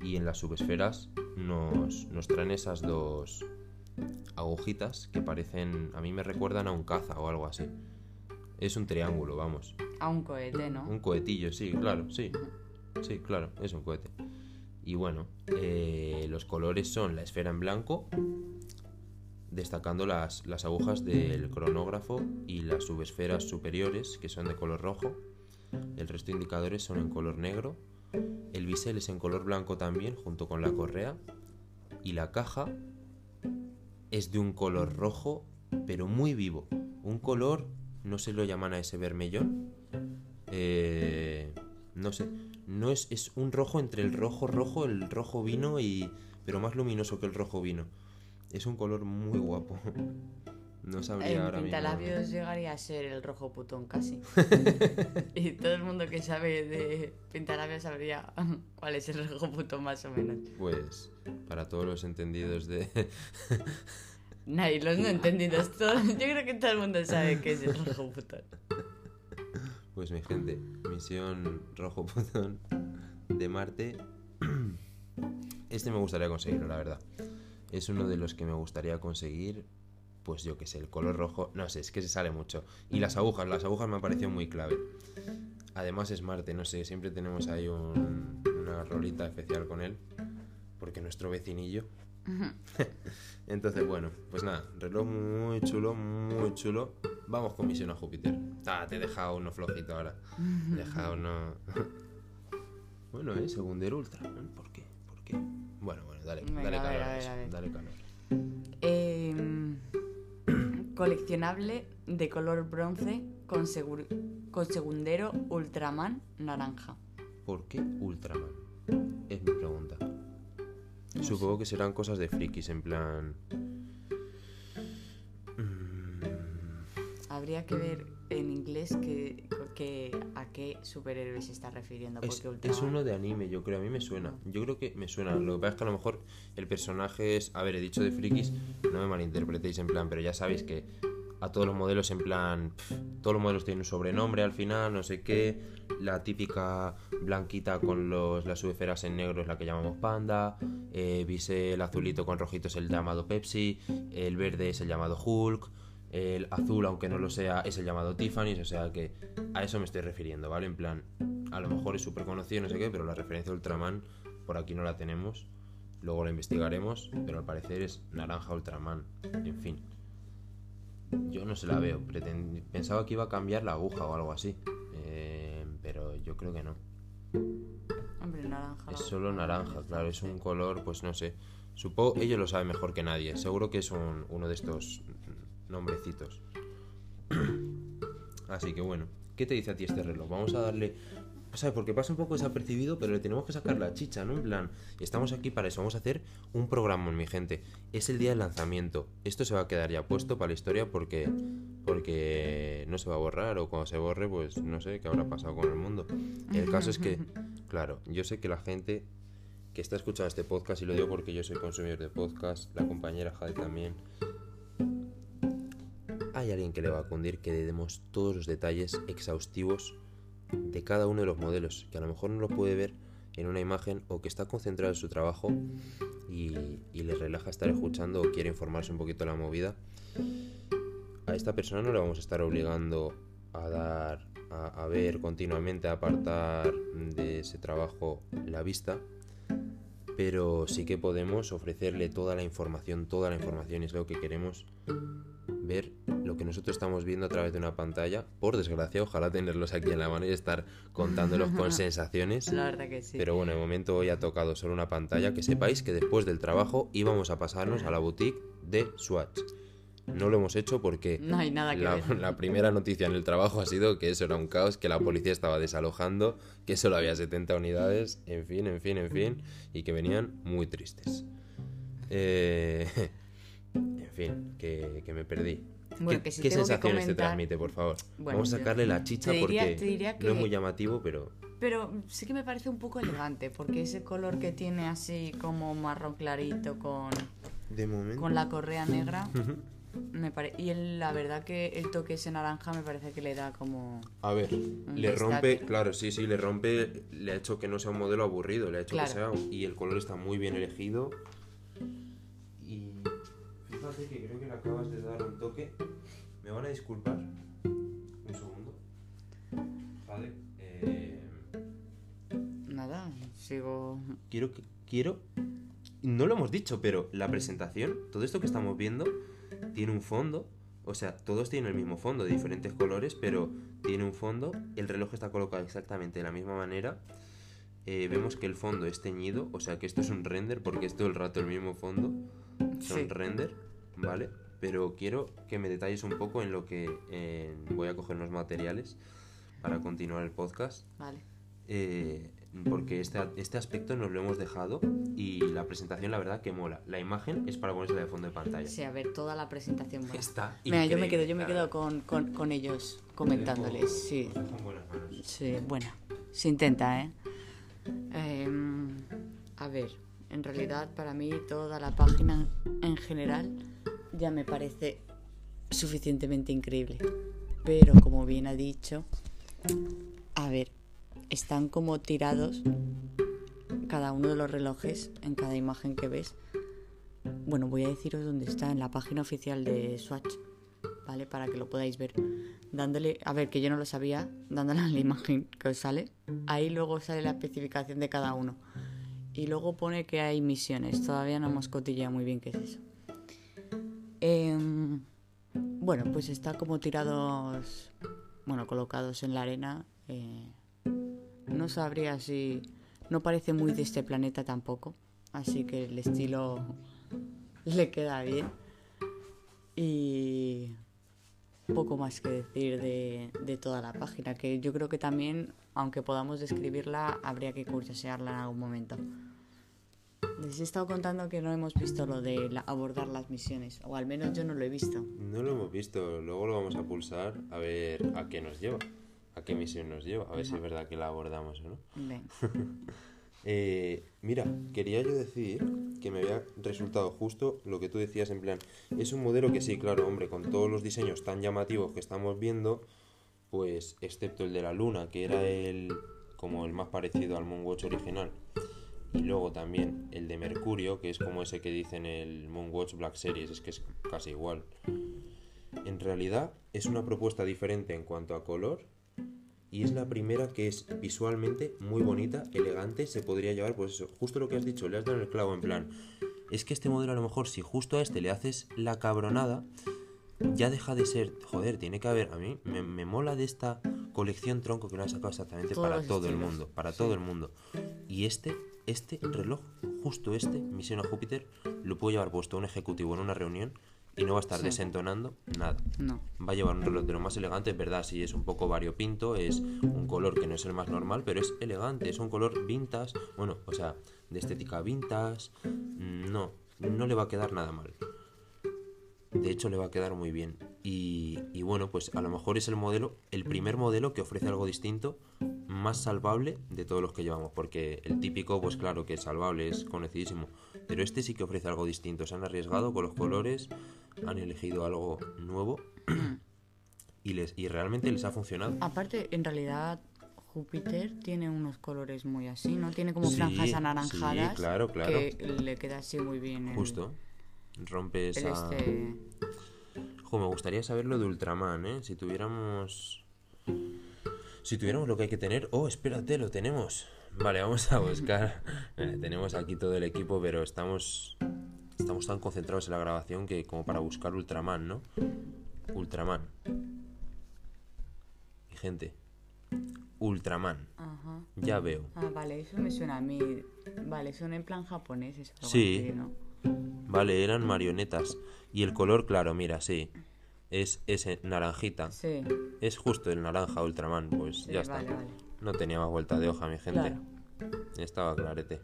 y en las subesferas nos, nos traen esas dos agujitas que parecen, a mí me recuerdan a un caza o algo así. Es un triángulo, vamos. A un cohete, ¿no? Un cohetillo, sí, claro, sí. Sí, claro, es un cohete. Y bueno, eh, los colores son la esfera en blanco, destacando las, las agujas del cronógrafo y las subesferas superiores, que son de color rojo. El resto de indicadores son en color negro. El bisel es en color blanco también, junto con la correa. Y la caja es de un color rojo, pero muy vivo. Un color, no se lo llaman a ese vermellón. Eh, no sé, no es, es un rojo entre el rojo rojo, el rojo vino y... pero más luminoso que el rojo vino. Es un color muy guapo. No sabría el ahora pintalabios llegaría a ser el rojo putón casi. y todo el mundo que sabe de pintalabios sabría cuál es el rojo putón más o menos. Pues para todos los entendidos de... Nadie, los no entendidos todos. Yo creo que todo el mundo sabe qué es el rojo putón. Pues mi gente, misión rojo putón de Marte. Este me gustaría conseguirlo, la verdad es uno de los que me gustaría conseguir. Pues yo que sé, el color rojo, no sé, es que se sale mucho. Y las agujas, las agujas me han parecido muy clave. Además es Marte, no sé, siempre tenemos ahí una rolita especial con él. Porque nuestro vecinillo. Entonces, bueno, pues nada, reloj muy chulo, muy chulo. Vamos con misión a Júpiter. Ah, te he dejado uno flojito ahora. He dejado uno. bueno, eh, Segundero Ultra. ¿Por qué? ¿Por qué? Bueno, bueno, dale, dale calor. Dale calor. Em, coleccionable de color bronce con, con segundero Ultraman naranja. ¿Por qué Ultraman? Es mi pregunta. Supongo que serán cosas de frikis, en plan. Habría que ver en inglés que, a qué superhéroe se está refiriendo. Es, es, uno de anime, yo creo. A mí me suena. Yo creo que me suena. Lo que pasa es que a lo mejor el personaje es. A ver, he dicho de frikis, no me malinterpretéis en plan, pero ya sabéis que a todos los modelos en plan. todos los modelos tienen un sobrenombre al final, no sé qué. La típica blanquita con los, las subesferas en negro es la que llamamos panda. Eh, vise el azulito con rojito es el llamado Pepsi. El verde es el llamado Hulk. El azul, aunque no lo sea, es el llamado Tiffany, o sea que a eso me estoy refiriendo, ¿vale? En plan, a lo mejor es súper conocido, no sé qué, pero la referencia a Ultraman por aquí no la tenemos. Luego la investigaremos, pero al parecer es naranja Ultraman. En fin. Yo no se la veo. Pensaba que iba a cambiar la aguja o algo así. Eh, pero yo creo que no. Hombre, naranja. Es solo naranja, claro. Es un color, pues no sé. Supongo, ellos lo saben mejor que nadie. Seguro que es uno de estos nombrecitos. Así que bueno, ¿qué te dice a ti este reloj? Vamos a darle... ¿Sabes? Porque pasa un poco desapercibido, pero le tenemos que sacar la chicha, ¿no? En plan, estamos aquí para eso. Vamos a hacer un programa, mi gente. Es el día del lanzamiento. Esto se va a quedar ya puesto para la historia porque porque no se va a borrar o cuando se borre, pues no sé qué habrá pasado con el mundo. El caso es que, claro, yo sé que la gente que está escuchando este podcast, y lo digo porque yo soy consumidor de podcast, la compañera Jade también, hay alguien que le va a cundir que le demos todos los detalles exhaustivos de cada uno de los modelos, que a lo mejor no lo puede ver en una imagen o que está concentrado en su trabajo y, le relaja estar escuchando o quiere informarse un poquito de la movida. A esta persona no le vamos a estar obligando a dar, a, a ver continuamente, a apartar de ese trabajo la vista, pero sí que podemos ofrecerle toda la información, toda la información, es lo que queremos ver lo que nosotros estamos viendo a través de una pantalla. Por desgracia, ojalá tenerlos aquí en la mano y estar contándolos con sensaciones. La verdad que sí. Pero bueno, de momento hoy ha tocado solo una pantalla. Que sepáis que después del trabajo íbamos a pasarnos a la boutique de Swatch. No lo hemos hecho porque no hay nada que la, ver. la, primera noticia en el trabajo ha sido que eso era un caos, que la policía estaba desalojando, que solo había 70 unidades, en fin, en fin, en fin, y que venían muy tristes. Eh, en fin, que, me perdí. ¿Qué, sensaciones te transmite, por favor? Vamos a sacarle la chicha porque no es muy llamativo, pero... Pero sí que me parece un poco elegante, porque ese color que tiene así como marrón clarito con, con la correa negra... Me y la verdad que el toque ese naranja me parece que le da como... A ver, le rompe, claro, sí, sí, le rompe, le ha hecho que no sea un modelo aburrido, le ha hecho que sea... Y el color está muy bien elegido que creo que le acabas de dar un toque. Me van a disculpar. Un segundo. Vale. Eh. Nada, sigo. Quiero que. Quiero. No lo hemos dicho, pero la presentación, todo esto que estamos viendo, tiene un fondo. O sea, todos tienen el mismo fondo, de diferentes colores, pero tiene un fondo. El reloj está colocado exactamente de la misma manera. Eh, vemos que el fondo es teñido, o sea que esto es un render, porque es todo el rato el mismo fondo. Son render. ¿Vale? Pero quiero que me detalles un poco en lo que voy a coger los materiales para continuar el podcast. Vale. Eh, porque este, este aspecto nos lo hemos dejado y la presentación la verdad que mola. La imagen es para ponerse de fondo de pantalla. Sí, a ver, toda la presentación mola. Está Mira, yo me quedo, yo me quedo con, con, con ellos comentándoles, sí. Sí, bueno, se intenta, ¿eh? Em, a ver, en realidad para mí toda la página en general ya me parece suficientemente increíble. Pero como bien ha dicho, a ver, están como tirados cada uno de los relojes en cada imagen que ves. Bueno, voy a deciros dónde está en la página oficial de Swatch, ¿vale? Para que lo podáis ver. Dándole, a ver, que yo no lo sabía, dándole a la imagen que os sale. Ahí luego sale la especificación de cada uno. Y luego pone que hay misiones. Todavía no hemos cotillado muy bien qué es eso. Em, bueno, pues está como tirados, bueno, colocados en la arena. Eh, no sabría si... No parece muy de este planeta tampoco. Así que el estilo le queda bien. Y poco más que decir de, de, toda la página, que yo creo que también, aunque podamos describirla, habría que curiosearla en algún momento. Les he estado contando que no hemos visto lo de abordar las misiones, o al menos yo no lo he visto. No lo hemos visto, luego lo vamos a pulsar a ver a qué nos lleva, a qué misión nos lleva, a ver si es verdad que la abordamos o no. eh, mira, quería yo decir que me había resultado justo lo que tú decías en plan, es un modelo que sí, claro, hombre, con todos los diseños tan llamativos que estamos viendo, pues excepto el de la luna, que era el como el más parecido al Moonwatch original y luego también el de Mercurio, que es como ese que dicen el Moonwatch Black Series, es que es casi igual. En realidad es una propuesta diferente en cuanto a color y es la primera que es visualmente muy bonita, elegante, se podría llevar, pues eso, justo lo que has dicho, le has dado el clavo en plan. Es que este modelo a lo mejor si justo a este le haces la cabronada, ya deja de ser, joder, tiene que haber, a mí me, mola de esta colección tronco que lo ha sacado exactamente para todo el mundo, para todo el mundo. Y este este reloj, justo este, misión a Júpiter, lo puedo llevar puesto a un ejecutivo en una reunión y no va a estar desentonando nada. No. Va a llevar un reloj de lo más elegante, es verdad, sí es un poco variopinto, es un color que no es el más normal, pero es elegante, es un color vintage, bueno, o sea, de estética vintage, no, no le va a quedar nada mal. De hecho, le va a quedar muy bien. Y, y bueno, pues a lo mejor es el modelo, el primer modelo que ofrece algo distinto más salvable de todos los que llevamos, porque el típico, pues claro que es salvable, es conocidísimo, pero este sí que ofrece algo distinto, se han arriesgado con los colores, han elegido algo nuevo y, les, y realmente les ha funcionado. Aparte, en realidad Júpiter tiene unos colores muy así, ¿no? Tiene como franjas anaranjadas. claro, claro. Que le queda así muy bien. Justo. Rompe esa. Este... me gustaría saber lo de Ultraman, ¿eh? Si tuviéramos si tuviéramos lo que hay que tener... Oh, espérate, lo tenemos. Vale, vamos a buscar. Eh, tenemos aquí todo el equipo, pero estamos... Estamos tan concentrados en la grabación que como para buscar Ultraman, ¿no? Ultraman. Mi gente. Ultraman. Ajá. Ya veo. Ah, vale, eso me suena a mí. Vale, son en plan japonés. Eso sí. Vale, eran marionetas. Y el color, claro, mira, sí es ese naranjita. Sí. Es justo el naranja Ultraman, pues ya está. No tenía más vuelta de hoja, mi gente. Estaba clarete.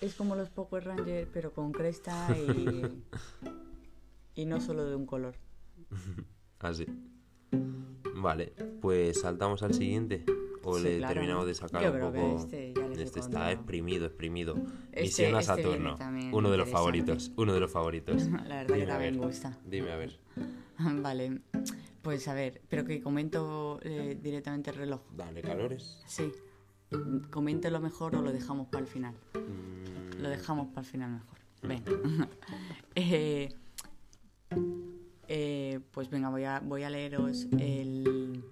Es como los Power Rangers, pero con cresta y. y no solo de un color. Así. Vale, pues saltamos al siguiente. O le terminamos de sacar un poco. este, este está exprimido, exprimido. Este, Misión a este Saturno. uno de los favoritos. Uno de los favoritos. La verdad que también me gusta. Dime a ver. Vale, pues a ver, pero que comento eh, directamente el reloj. Dale calores. Sí. lo mejor o lo dejamos para el final. Mm. Lo dejamos para el final mejor. Venga. Eh, eh, pues venga, voy a, voy a leeros el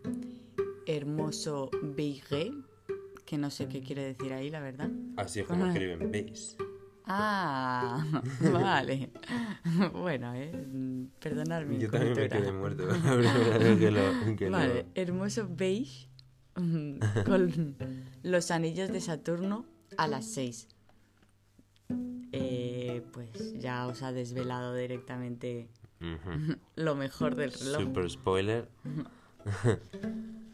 hermoso Beige, que no sé qué quiere decir ahí, la verdad. Así es como escriben, ¿veis? Ah, vale. bueno, eh, perdonadme. Yo también me quedé muerto vale, hermoso beige mm, con los anillos de Saturno a las 6. Eh, pues ya os ha desvelado directamente lo mejor del reloj. Super spoiler.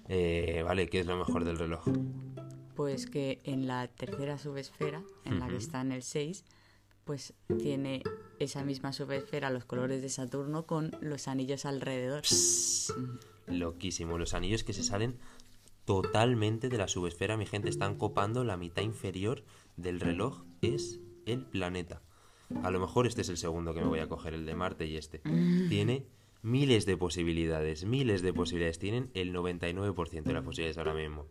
Eh, vale, ¿qué es lo mejor del reloj? pues que en la tercera subesfera, en la que está en el 6, pues tiene esa misma subesfera, los colores de Saturno, con los anillos alrededor. loquísimo, los anillos que se salen totalmente de la subesfera, mi gente, están copando la mitad inferior del reloj, es el planeta. A lo mejor este es el segundo que me voy a coger, el de Marte y este. Tiene miles de posibilidades, miles de posibilidades. Tienen el 99% de las posibilidades ahora mismo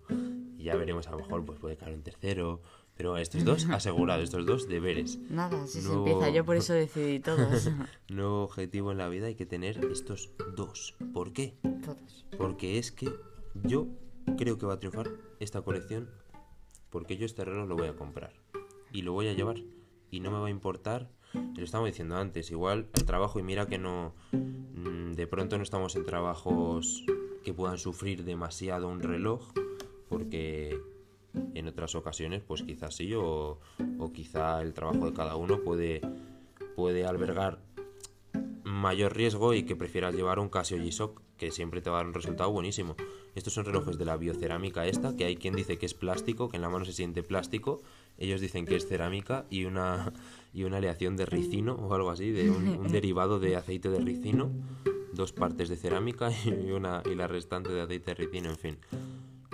ya veremos, a lo mejor pues puede caer un tercero. Pero estos dos, asegurado, estos dos deberes. Nada, si se empieza, yo por eso decidí todos. nuevo objetivo en la vida hay que tener estos dos. ¿Por qué? Todos. Porque es que yo creo que va a triunfar esta colección porque yo este reloj lo voy a comprar y lo voy a llevar y no me va a importar lo estamos diciendo antes igual el trabajo y mira que no mm, de pronto no estamos en trabajos que puedan sufrir demasiado un reloj porque en otras ocasiones pues quizás sí o, o quizá el trabajo de cada uno puede, puede albergar mayor riesgo y que prefieras llevar un Casio G-Shock que siempre te va a dar un resultado buenísimo. Estos son relojes de la biocerámica esta, que hay quien dice que es plástico, que en la mano se siente plástico, ellos dicen que es cerámica y una, y una aleación de ricino o algo así, de un, derivado de aceite de ricino, dos partes de cerámica y, una, y la restante de aceite de ricino, en fin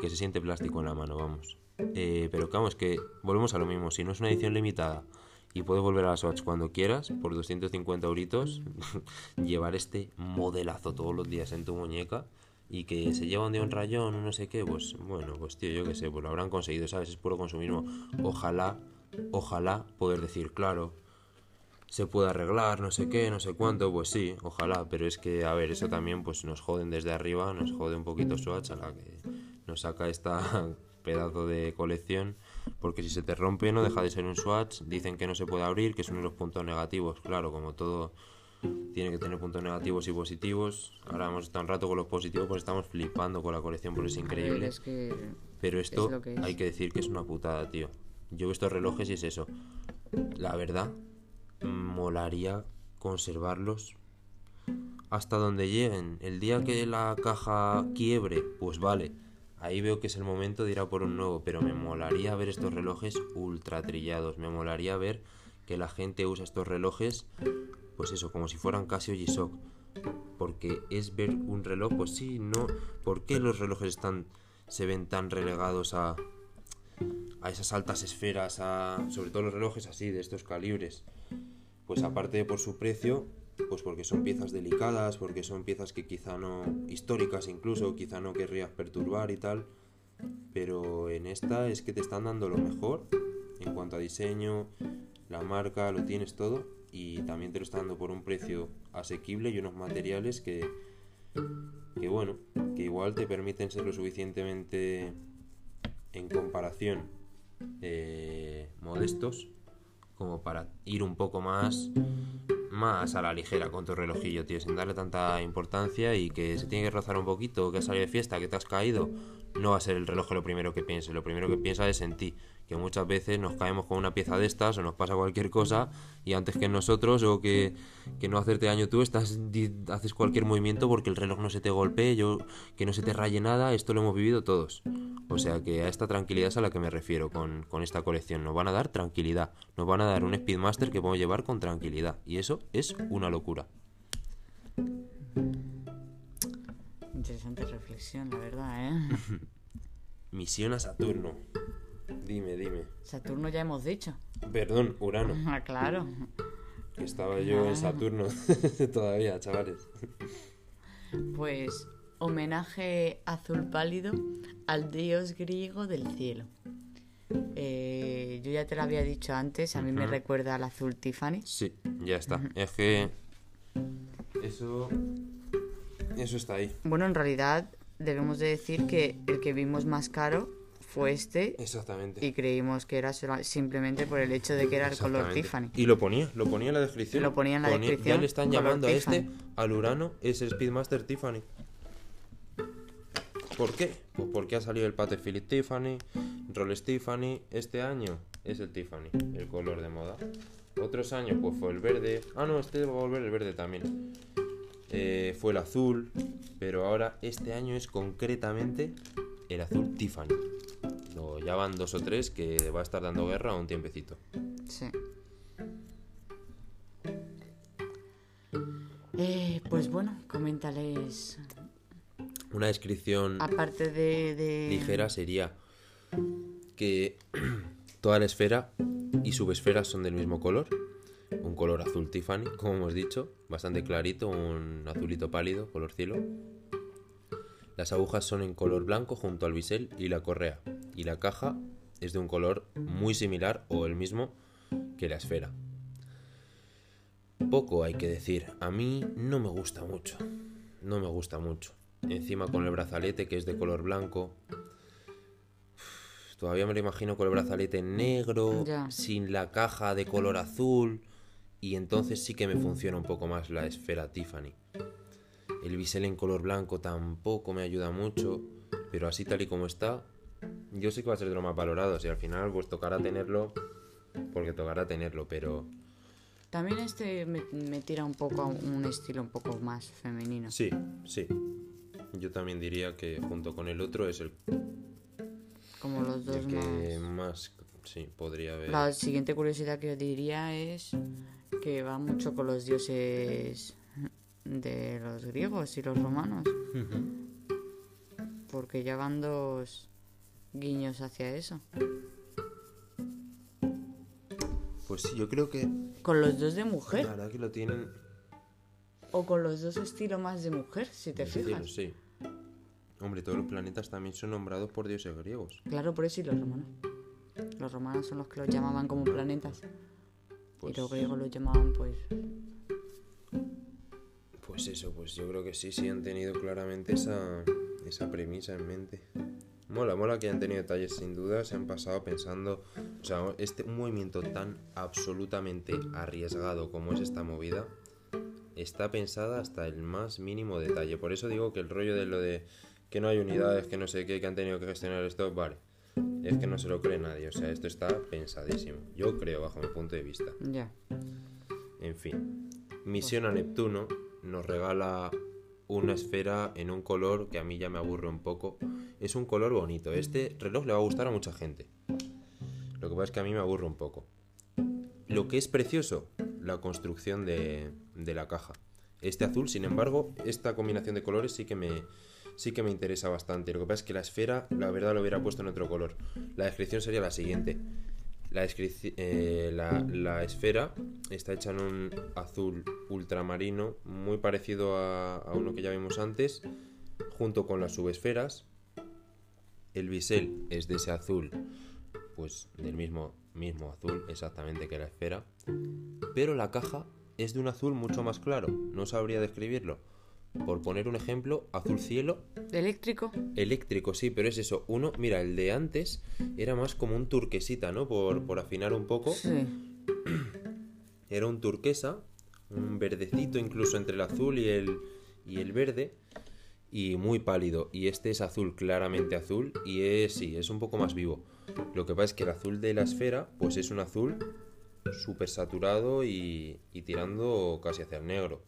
que se siente plástico en la mano, vamos. Eh, pero vamos, que volvemos a lo mismo. Si no es una edición limitada y puedes volver a la Swatch cuando quieras, por 250 euritos, llevar este modelazo todos los días en tu muñeca y que se lleva un día un rayón, no sé qué, pues bueno, pues tío, yo qué sé, pues lo habrán conseguido, ¿sabes? Es puro consumismo. Ojalá, ojalá poder decir, claro, se puede arreglar, no sé qué, no sé cuánto, pues sí, ojalá, pero es que, a ver, eso también pues nos joden desde arriba, nos jode un poquito Swatch a la que nos saca esta pedazo de colección porque si se te rompe no deja de ser un Swatch, dicen que no se puede abrir, que es uno de los puntos negativos, claro, como todo tiene que tener puntos negativos y positivos. Ahora hemos estado un rato con los positivos pues estamos flipando con la colección porque es increíble. Pero esto hay que decir que es una putada, tío. Yo veo estos relojes y es eso. La verdad, molaría conservarlos hasta donde lleguen. El día que la caja quiebre, pues vale Ahí veo que es el momento de ir a por un nuevo, pero me molaría ver estos relojes ultra trillados. Me molaría ver que la gente usa estos relojes, pues eso, como si fueran Casio G-Shock. Porque es ver un reloj, pues sí, no. ¿Por qué los relojes están, se ven tan relegados a, a esas altas esferas, a, sobre todo los relojes así, de estos calibres? Pues aparte por su precio, pues porque son piezas delicadas, porque son piezas que quizá no, históricas incluso, quizá no querrías perturbar y tal, pero en esta es que te están dando lo mejor en cuanto a diseño, la marca, lo tienes todo y también te lo están dando por un precio asequible y unos materiales que, que bueno, que igual te permiten ser lo suficientemente en comparación eh, modestos como para ir un poco más más a la ligera con tu relojillo, tío, sin darle tanta importancia y que se tiene que rozar un poquito, que has salido de fiesta, que te has caído, no va a ser el reloj lo primero que piense, lo primero que piensa es en ti, que muchas veces nos caemos con una pieza de estas o nos pasa cualquier cosa y antes que nosotros o que, no hacerte daño tú, estás, haces cualquier movimiento porque el reloj no se te golpee, yo, que no se te raye nada, esto lo hemos vivido todos. O sea que a esta tranquilidad es a la que me refiero con, con esta colección, nos van a dar tranquilidad, nos van a dar un Speedmaster que podemos llevar con tranquilidad y eso es una locura. Interesante reflexión, la verdad, ¿eh? Misión a Saturno. Dime, dime. Saturno ya hemos dicho. Perdón, Urano. Ah, claro. Que estaba yo en Saturno todavía, chavales. Pues homenaje azul pálido al dios griego del cielo. Eh, yo ya te lo había dicho antes, a mí me recuerda al azul Tiffany. Sí, ya está. Es que eso eso está ahí. Bueno, en realidad debemos de decir que el que vimos más caro fue este. Exactamente. Y creímos que era simplemente por el hecho de que era el color Tiffany. Y lo ponía, lo ponía en la descripción. Lo ponía en la descripción. Ya le están llamando a este, al Urano, es el Speedmaster Tiffany. ¿Por qué? Pues porque ha salido el Pate Philip Tiffany, Rolex Tiffany. Este año es el Tiffany, el color de moda. Otros años pues fue el verde. Ah, no, este va a volver el verde también. Eh, fue el azul, pero ahora este año es concretamente el azul Tiffany. ya van dos o tres que va a estar dando guerra un tiempecito. Sí. Eh, pues bueno, coméntales. Una descripción aparte de... ligera sería que toda la esfera y subesferas son del mismo color un color azul Tiffany, como hemos dicho, bastante clarito, un azulito pálido, color cielo. Las agujas son en color blanco junto al bisel y la correa, y la caja es de un color muy similar o el mismo que la esfera. Poco hay que decir, a mí no me gusta mucho, no me gusta mucho. Encima con el brazalete que es de color blanco, todavía me lo imagino con el brazalete negro, sin la caja de color azul y entonces sí que me funciona un poco más la esfera Tiffany. El bisel en color blanco tampoco me ayuda mucho, pero así tal y como está, yo sé que va a ser de lo más valorado. Si al final pues tocará tenerlo, porque tocará tenerlo, pero... También este me, tira un poco a un estilo un poco más femenino. Sí, sí. Yo también diría que junto con el otro es el... Como los dos que más... Sí, podría haber... La siguiente curiosidad que yo diría es que va mucho con los dioses de los griegos y los romanos. Porque ya van dos guiños hacia eso. Pues sí, yo creo que... Con los dos de mujer. La verdad que lo tienen... O con los dos estilos más de mujer, si te fijas. sí. Hombre, todos los planetas también son nombrados por dioses griegos. Claro, por eso y los romanos. Los romanos son los que los llamaban como planetas. Y los griegos lo llamaban pues... Pues eso, pues yo creo que sí, sí han tenido claramente esa, esa premisa en mente. Mola, mola que hayan tenido detalles sin duda, se han pasado pensando, o sea, este un movimiento tan absolutamente arriesgado como es esta movida, está pensada hasta el más mínimo detalle. Por eso digo que el rollo de lo de que no hay unidades, que no sé qué, que han tenido que gestionar esto, vale es que no se lo cree nadie. O sea, esto está pensadísimo. Yo creo, bajo mi punto de vista. Ya. En fin. Misión a Neptuno nos regala una esfera en un color que a mí ya me aburre un poco. Es un color bonito. Este reloj le va a gustar a mucha gente. Lo que pasa es que a mí me aburre un poco. Lo que es precioso, la construcción de, la caja. Este azul, sin embargo, esta combinación de colores sí que me, sí que me interesa bastante. Lo que pasa es que la esfera, la verdad, lo hubiera puesto en otro color. La descripción sería la siguiente. La, eh, la, esfera está hecha en un azul ultramarino, muy parecido a, a, uno que ya vimos antes, junto con las subesferas. El bisel es de ese azul, pues del mismo, mismo azul exactamente que la esfera. Pero la caja es de un azul mucho más claro, no sabría describirlo por poner un ejemplo, azul cielo. ¿Eléctrico? Eléctrico, sí, pero es eso. Uno, mira, el de antes era más como un turquesita, ¿no? Por, por afinar un poco. Sí. Era un turquesa, un verdecito incluso entre el azul y el, y el verde. Y muy pálido. Y este es azul, claramente azul. Y es, sí, es un poco más vivo. Lo que pasa es que el azul de la esfera, pues es un azul súper saturado y, y tirando casi hacia el negro.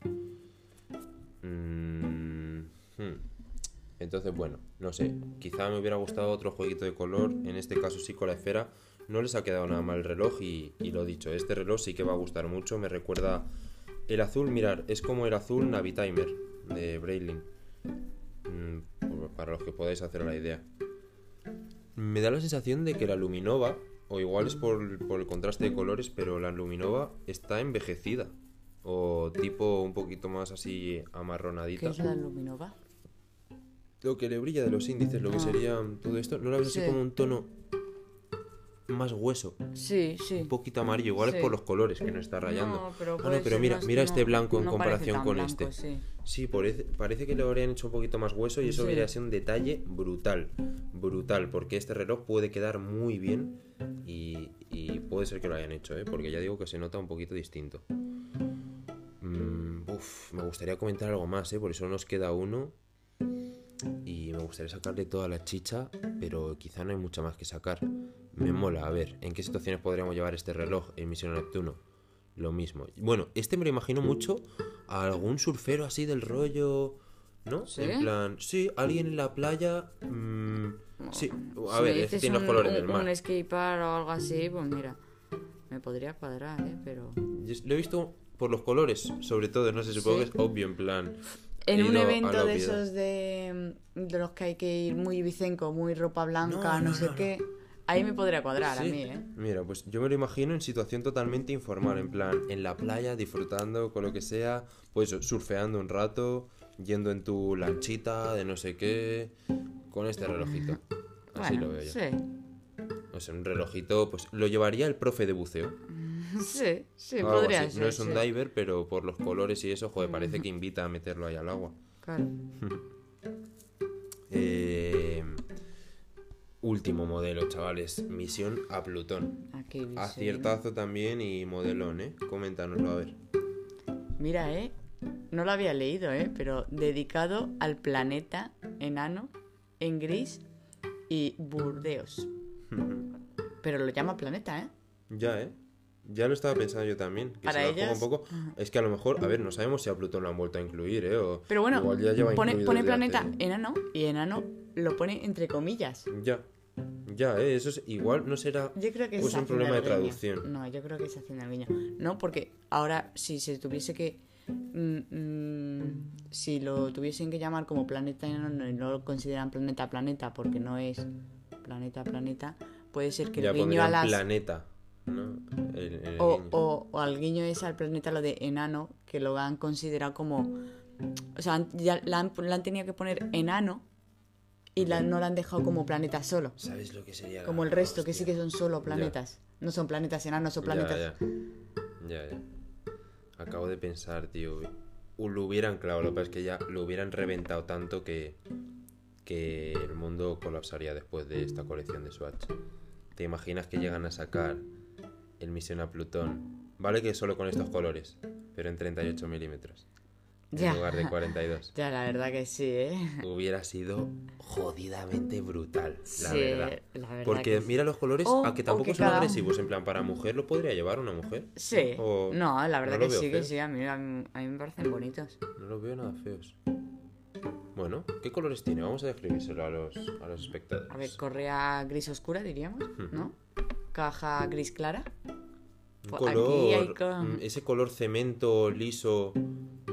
Mm, hmm. Entonces, bueno, no sé. Quizá me hubiera gustado otro jueguito de color. En este caso sí con la esfera. No les ha quedado nada mal el reloj y, lo dicho, este reloj sí que va a gustar mucho. Me recuerda el azul, mirar, es como el azul Navitimer de Breitling. Mm, para los que podáis hacer la idea. Me da la sensación de que la Luminova, o igual es por el contraste de colores, pero la Luminova está envejecida o tipo un poquito más así amarronadita. ¿Qué es la luminova? Lo que le brilla de los índices, lo que ah. sería todo esto, ¿no la ves así como un tono más hueso. Sí, sí. Un poquito amarillo, igual es por los colores que no está rayando. No, pero, ah, no, pero mira, mira este blanco en no comparación con blanco, este. Sí, sí parece, parece, que lo habrían hecho un poquito más hueso y eso Sí. debería ser un detalle brutal. Brutal, porque este reloj puede quedar muy bien y, y puede ser que lo hayan hecho, ¿eh? porque ya digo que se nota un poquito distinto. Uf, me gustaría comentar algo más, ¿eh? por eso nos queda uno. Y me gustaría sacarle toda la chicha, pero quizá no hay mucha más que sacar. Me mola, a ver, ¿en qué situaciones podríamos llevar este reloj en Misión Neptuno? Lo mismo. Bueno, este me lo imagino mucho a algún surfero así del rollo, ¿no? ¿Sí? En plan, sí, alguien en la playa. mm, sí, a Si ver, este tiene los un- colores un, del mar. Un skatepark o algo así, pues mira, me podría cuadrar, ¿eh? Pero... Yo Lo he visto por los colores, sobre todo, no sé, supongo Sí. que es obvio, en plan. En un evento de esos de, de los que hay que ir muy bicenco, muy ropa blanca, No, sé no, qué, ahí me podría cuadrar Sí. a mí, ¿eh? Mira, pues yo me lo imagino en situación totalmente informal, en plan, en la playa, disfrutando con lo que sea, pues surfeando un rato, yendo en tu lanchita de no sé qué, con este relojito. Así Bueno, lo veo yo. Sí, O sea, un relojito, pues lo llevaría el profe de buceo. sí, sí, podría así. ser. No es un sí. diver, pero por los colores y eso, joder, parece que invita a meterlo ahí al agua. Claro. Eh, último modelo, chavales. Misión a Plutón. Aquí. Aciertazo también y modelón, ¿eh? Coméntanoslo, a ver. Mira, ¿eh? No lo había leído, ¿eh? Pero dedicado al planeta enano en gris y Burdeos. Pero lo llama planeta, ¿eh? Ya, ¿eh? Ya lo estaba pensando yo también. Que Para se ellas- un poco. Es que a lo mejor, a ver, no sabemos si a Plutón lo han vuelto a incluir, ¿eh? O Pero bueno, igual ya lleva pone, pone planeta hace- enano y enano lo pone entre comillas. Ya. Ya, ¿eh? Eso es igual, no será. Yo creo que Pues es un problema de traducción. No, yo creo que es haciendo el guiño. No, porque ahora si se tuviese que... mm, mm, si lo tuviesen que llamar como planeta enano y no lo consideran planeta planeta porque no es planeta planeta, puede ser que ya el guiño a las... planeta, ¿no? El- el O, guiño. o, o al guiño es al planeta lo de enano, que lo han considerado como... O sea, ya la han, la han tenido que poner enano y la, no la han dejado como planeta solo. ¿Sabes lo que sería? Como el resto, que sí que son solo planetas. No son planetas enanos, son planetas. Ya, ya. Ya, ya. Acabo de pensar, tío. Lo hubieran, claro, lo que pasa es que ya lo hubieran reventado tanto que, que el mundo colapsaría después de esta colección de Swatch. ¿Te imaginas que llegan a sacar el Misión a Plutón? Vale que solo con estos colores, pero en 38 milímetros. En lugar de 42. Ya, la verdad que sí, ¿eh? Hubiera sido jodidamente brutal, la Sí, verdad. la verdad Porque sí. mira los colores, O- a que o tampoco son cada- agresivos. En plan, para mujer lo podría llevar una mujer. Sí. O- No, la verdad no que sí, que sí. A mí, a mí, a mí me parecen bonitos. No los veo nada feos. Bueno, ¿qué colores tiene? Vamos a describírselo a los, a los espectadores. A ver, correa gris oscura, diríamos, ¿no? Caja gris clara. Un Pues color, aquí hay co- mm, ese color cemento liso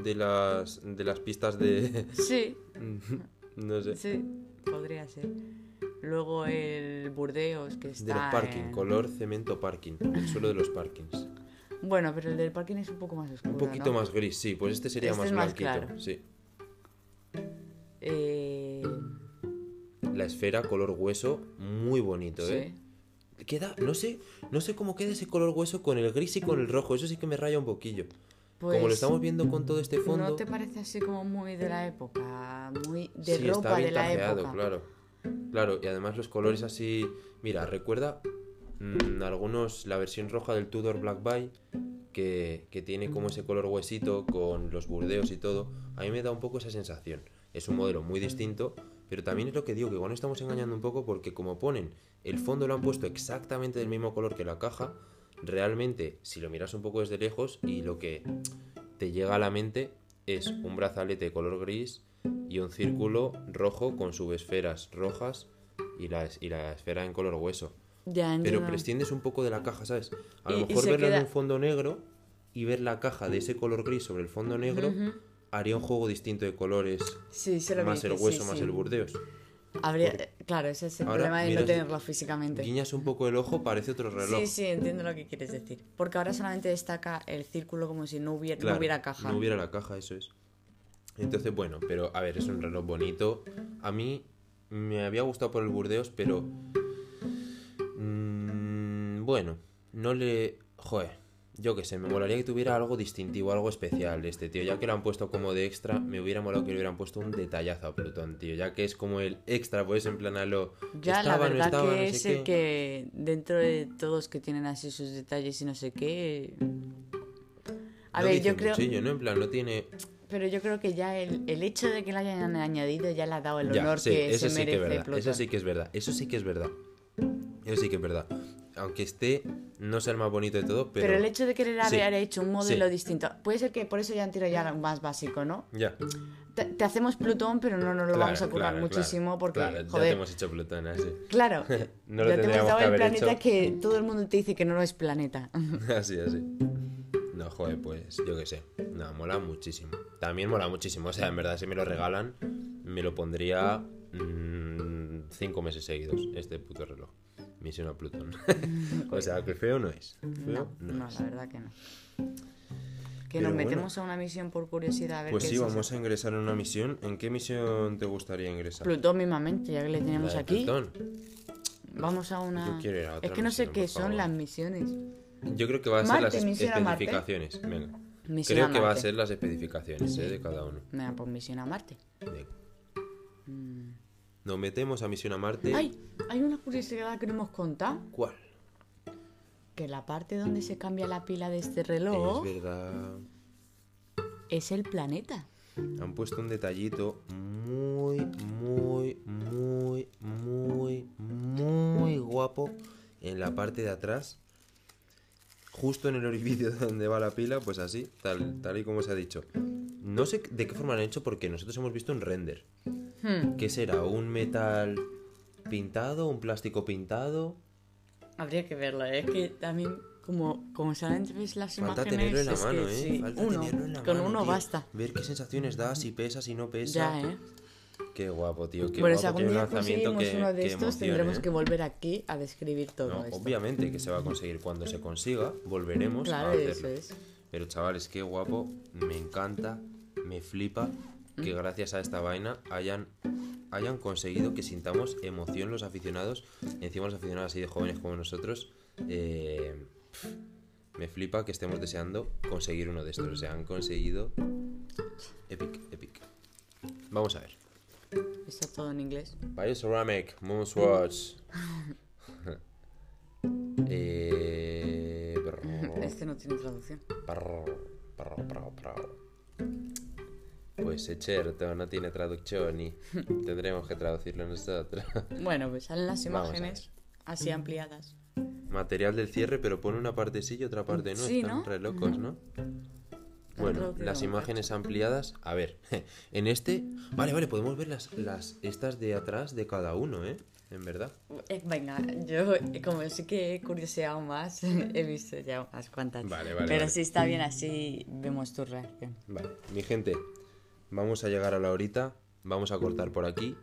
de las, de las pistas de... Sí, no sé. sí, podría ser. Luego el Burdeos, que está De los parking, en- color cemento parking. El suelo de los parkings. Bueno, pero el del parking es un poco más oscuro, Un poquito ¿no? más gris, sí. Pues este sería Este más es más blanquito. claro. Sí. Eh... La esfera, color hueso, muy bonito, ¿eh? Queda, no sé, no sé cómo queda ese color hueso con el gris y con el rojo. Eso sí que me raya un poquillo. Como lo Pues, estamos viendo con todo este fondo. ¿No te parece así como muy de la época? Muy de sí, está bien de la tajeado, época. claro. Claro, y además los colores así. Mira, recuerda mm, algunos. La versión roja del Tudor Black Bay. Que, que tiene como ese color huesito con los burdeos y todo. A mí me da un poco esa sensación. Es un modelo muy distinto. Pero también es lo que digo, que igual nos estamos engañando un poco porque como ponen el fondo lo han puesto exactamente del mismo color que la caja, realmente si lo miras un poco desde lejos y lo que te llega a la mente es un brazalete color gris y un círculo rojo con subesferas rojas y la, y la esfera en color hueso. Ya, Pero prescindes un poco de la caja, ¿sabes? A lo Y- mejor verla queda- en un fondo negro y ver la caja de ese color gris sobre el fondo negro. Haría un juego distinto de colores, Sí, se lo más el hueso, sí, más sí. el burdeos. Habría... Claro, ese es el Ahora problema de no tenerlo físicamente. Guiñas un poco el ojo, parece otro reloj. Sí, sí, entiendo lo que quieres decir. Porque ahora solamente destaca el círculo como si no hubiera, no Claro, hubiera caja. No hubiera la caja, eso es. Entonces, bueno, pero a ver, es un reloj bonito. A mí me había gustado por el Burdeos, pero. mm, bueno, no le... Joder, yo qué sé, me molaría que tuviera algo distintivo, algo especial este tío. Ya que lo han puesto como de extra, me hubiera molado que le hubieran puesto un detallazo a Plutón, tío. Ya que es como el extra, pues en plan a lo... Ya, la verdad que es el que dentro de todos que tienen así sus detalles y no sé qué... A ver, yo creo... Sí, ¿no? En plan, no tiene... Pero yo creo que ya el, el, hecho de que lo hayan añadido ya le ha dado el honor que se merece Plutón. Eso sí que es verdad, eso sí que es verdad. Eso sí que es verdad aunque esté, no sea el más bonito de todo, pero... Pero el hecho de querer haber hecho un modelo distinto, puede ser que por eso ya han tirado ya más básico, ¿no? Ya. Te, hacemos Plutón, pero no nos lo vamos a curar muchísimo porque, claro, joder... ya te hemos hecho Plutón, así. Claro, no ya te hemos dado el planeta que todo el mundo te dice que no, lo es planeta. así, así. No, joder, pues yo qué sé. No, mola muchísimo. También mola muchísimo. O sea, en verdad, si me lo regalan, me lo pondría mmm, cinco meses seguidos, este puto reloj. Misión a Plutón. o sea, que feo no es. no, no, la verdad que no. Que nos metemos a una misión por curiosidad. A ver pues sí, vamos a ingresar en una misión. ¿En qué misión te gustaría ingresar? Plutón mismamente, ya que le tenemos aquí. Plutón. Vamos a una. es que no sé qué son las misiones. Yo creo que va a ser las especificaciones. Venga. creo que va a ser las especificaciones ¿eh? de cada uno. Venga, pues misión a Marte. Venga. Mm. Nos metemos a misión a Marte. ¡Ay! Hay una curiosidad que no hemos contado. ¿Cuál? Que la parte donde se cambia la pila de este reloj. Es verdad. Es el planeta. Han puesto un detallito muy, muy, muy, muy, muy guapo en la parte de atrás. Justo en el orificio donde va la pila, pues así, tal, tal y como se ha dicho. No sé de qué forma lo han hecho porque nosotros hemos visto un render. Hmm. ¿Qué será? ¿Un metal pintado? ¿Un plástico pintado? Habría que verlo, ¿eh? es que también como, como saben ves las Falta imágenes tenerlo en la mano, ¿eh? Falta uno, tenerlo en la con uno basta. Ver qué sensaciones da, si pesa, si no pesa. Ya, ¿eh? Qué guapo, tío. Qué bueno, guapo. si algún día conseguimos uno de estos, tendremos ¿eh? que volver aquí a describir todo no, esto. Obviamente que se va a conseguir. Cuando se consiga, volveremos a hacerlo. Eso es. Pero chavales, qué guapo. Me encanta, me flipa que gracias a esta vaina hayan, hayan conseguido que sintamos emoción los aficionados, encima los aficionados así de jóvenes como nosotros. Eh, me flipa que estemos deseando conseguir uno de estos. O sea, han conseguido. Epic, epic. Vamos a ver. Está todo en inglés. Bioceramic, Moonswatch. eh, este no tiene traducción. Pues es cierto, no tiene traducción y tendremos que traducirlo nosotros. Bueno, pues salen las imágenes así ampliadas. Material del cierre, pero pone una parte sí y otra parte no. Sí, Están ¿no? re locos, ¿no? Bueno, las imágenes ampliadas. A ver, en este. Vale, vale, podemos ver las, las estas de atrás de cada uno, ¿eh? En verdad. Eh, venga, yo como sí que he curioseado más, he visto ya unas cuantas. Vale, vale. Pero si está bien así, vemos tu reacción. Vale, mi gente, Vamos a llegar a la horita, vamos a cortar por aquí.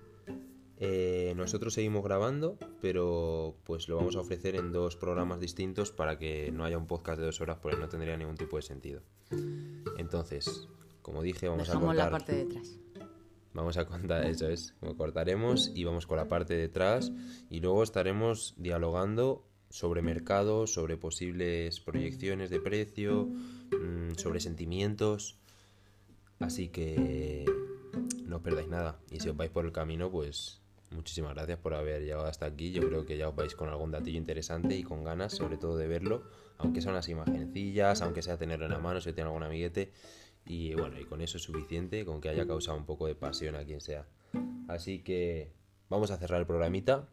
Eh, nosotros seguimos grabando, pero pues lo vamos a ofrecer en dos programas distintos para que no haya un podcast de dos horas porque no tendría ningún tipo de sentido. Entonces, como dije, vamos a cortar... la parte de detrás. Vamos a contar, eso es, lo cortaremos y vamos con la parte de detrás y luego estaremos dialogando sobre mercado, sobre posibles proyecciones de precio, mm, sobre sentimientos Así que no os perdáis nada. Y si os vais por el camino, pues muchísimas gracias por haber llegado hasta aquí. Yo creo que ya os vais con algún datillo interesante y con ganas, sobre todo, de verlo. Aunque sean unas imagencillas, aunque sea tenerlo en la mano, si tiene algún amiguete. Y bueno, y con eso es suficiente, con que haya causado un poco de pasión a quien sea. Así que vamos a cerrar el programita,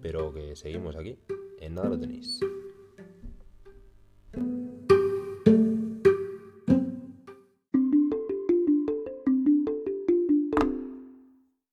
pero que seguimos aquí. En nada lo tenéis.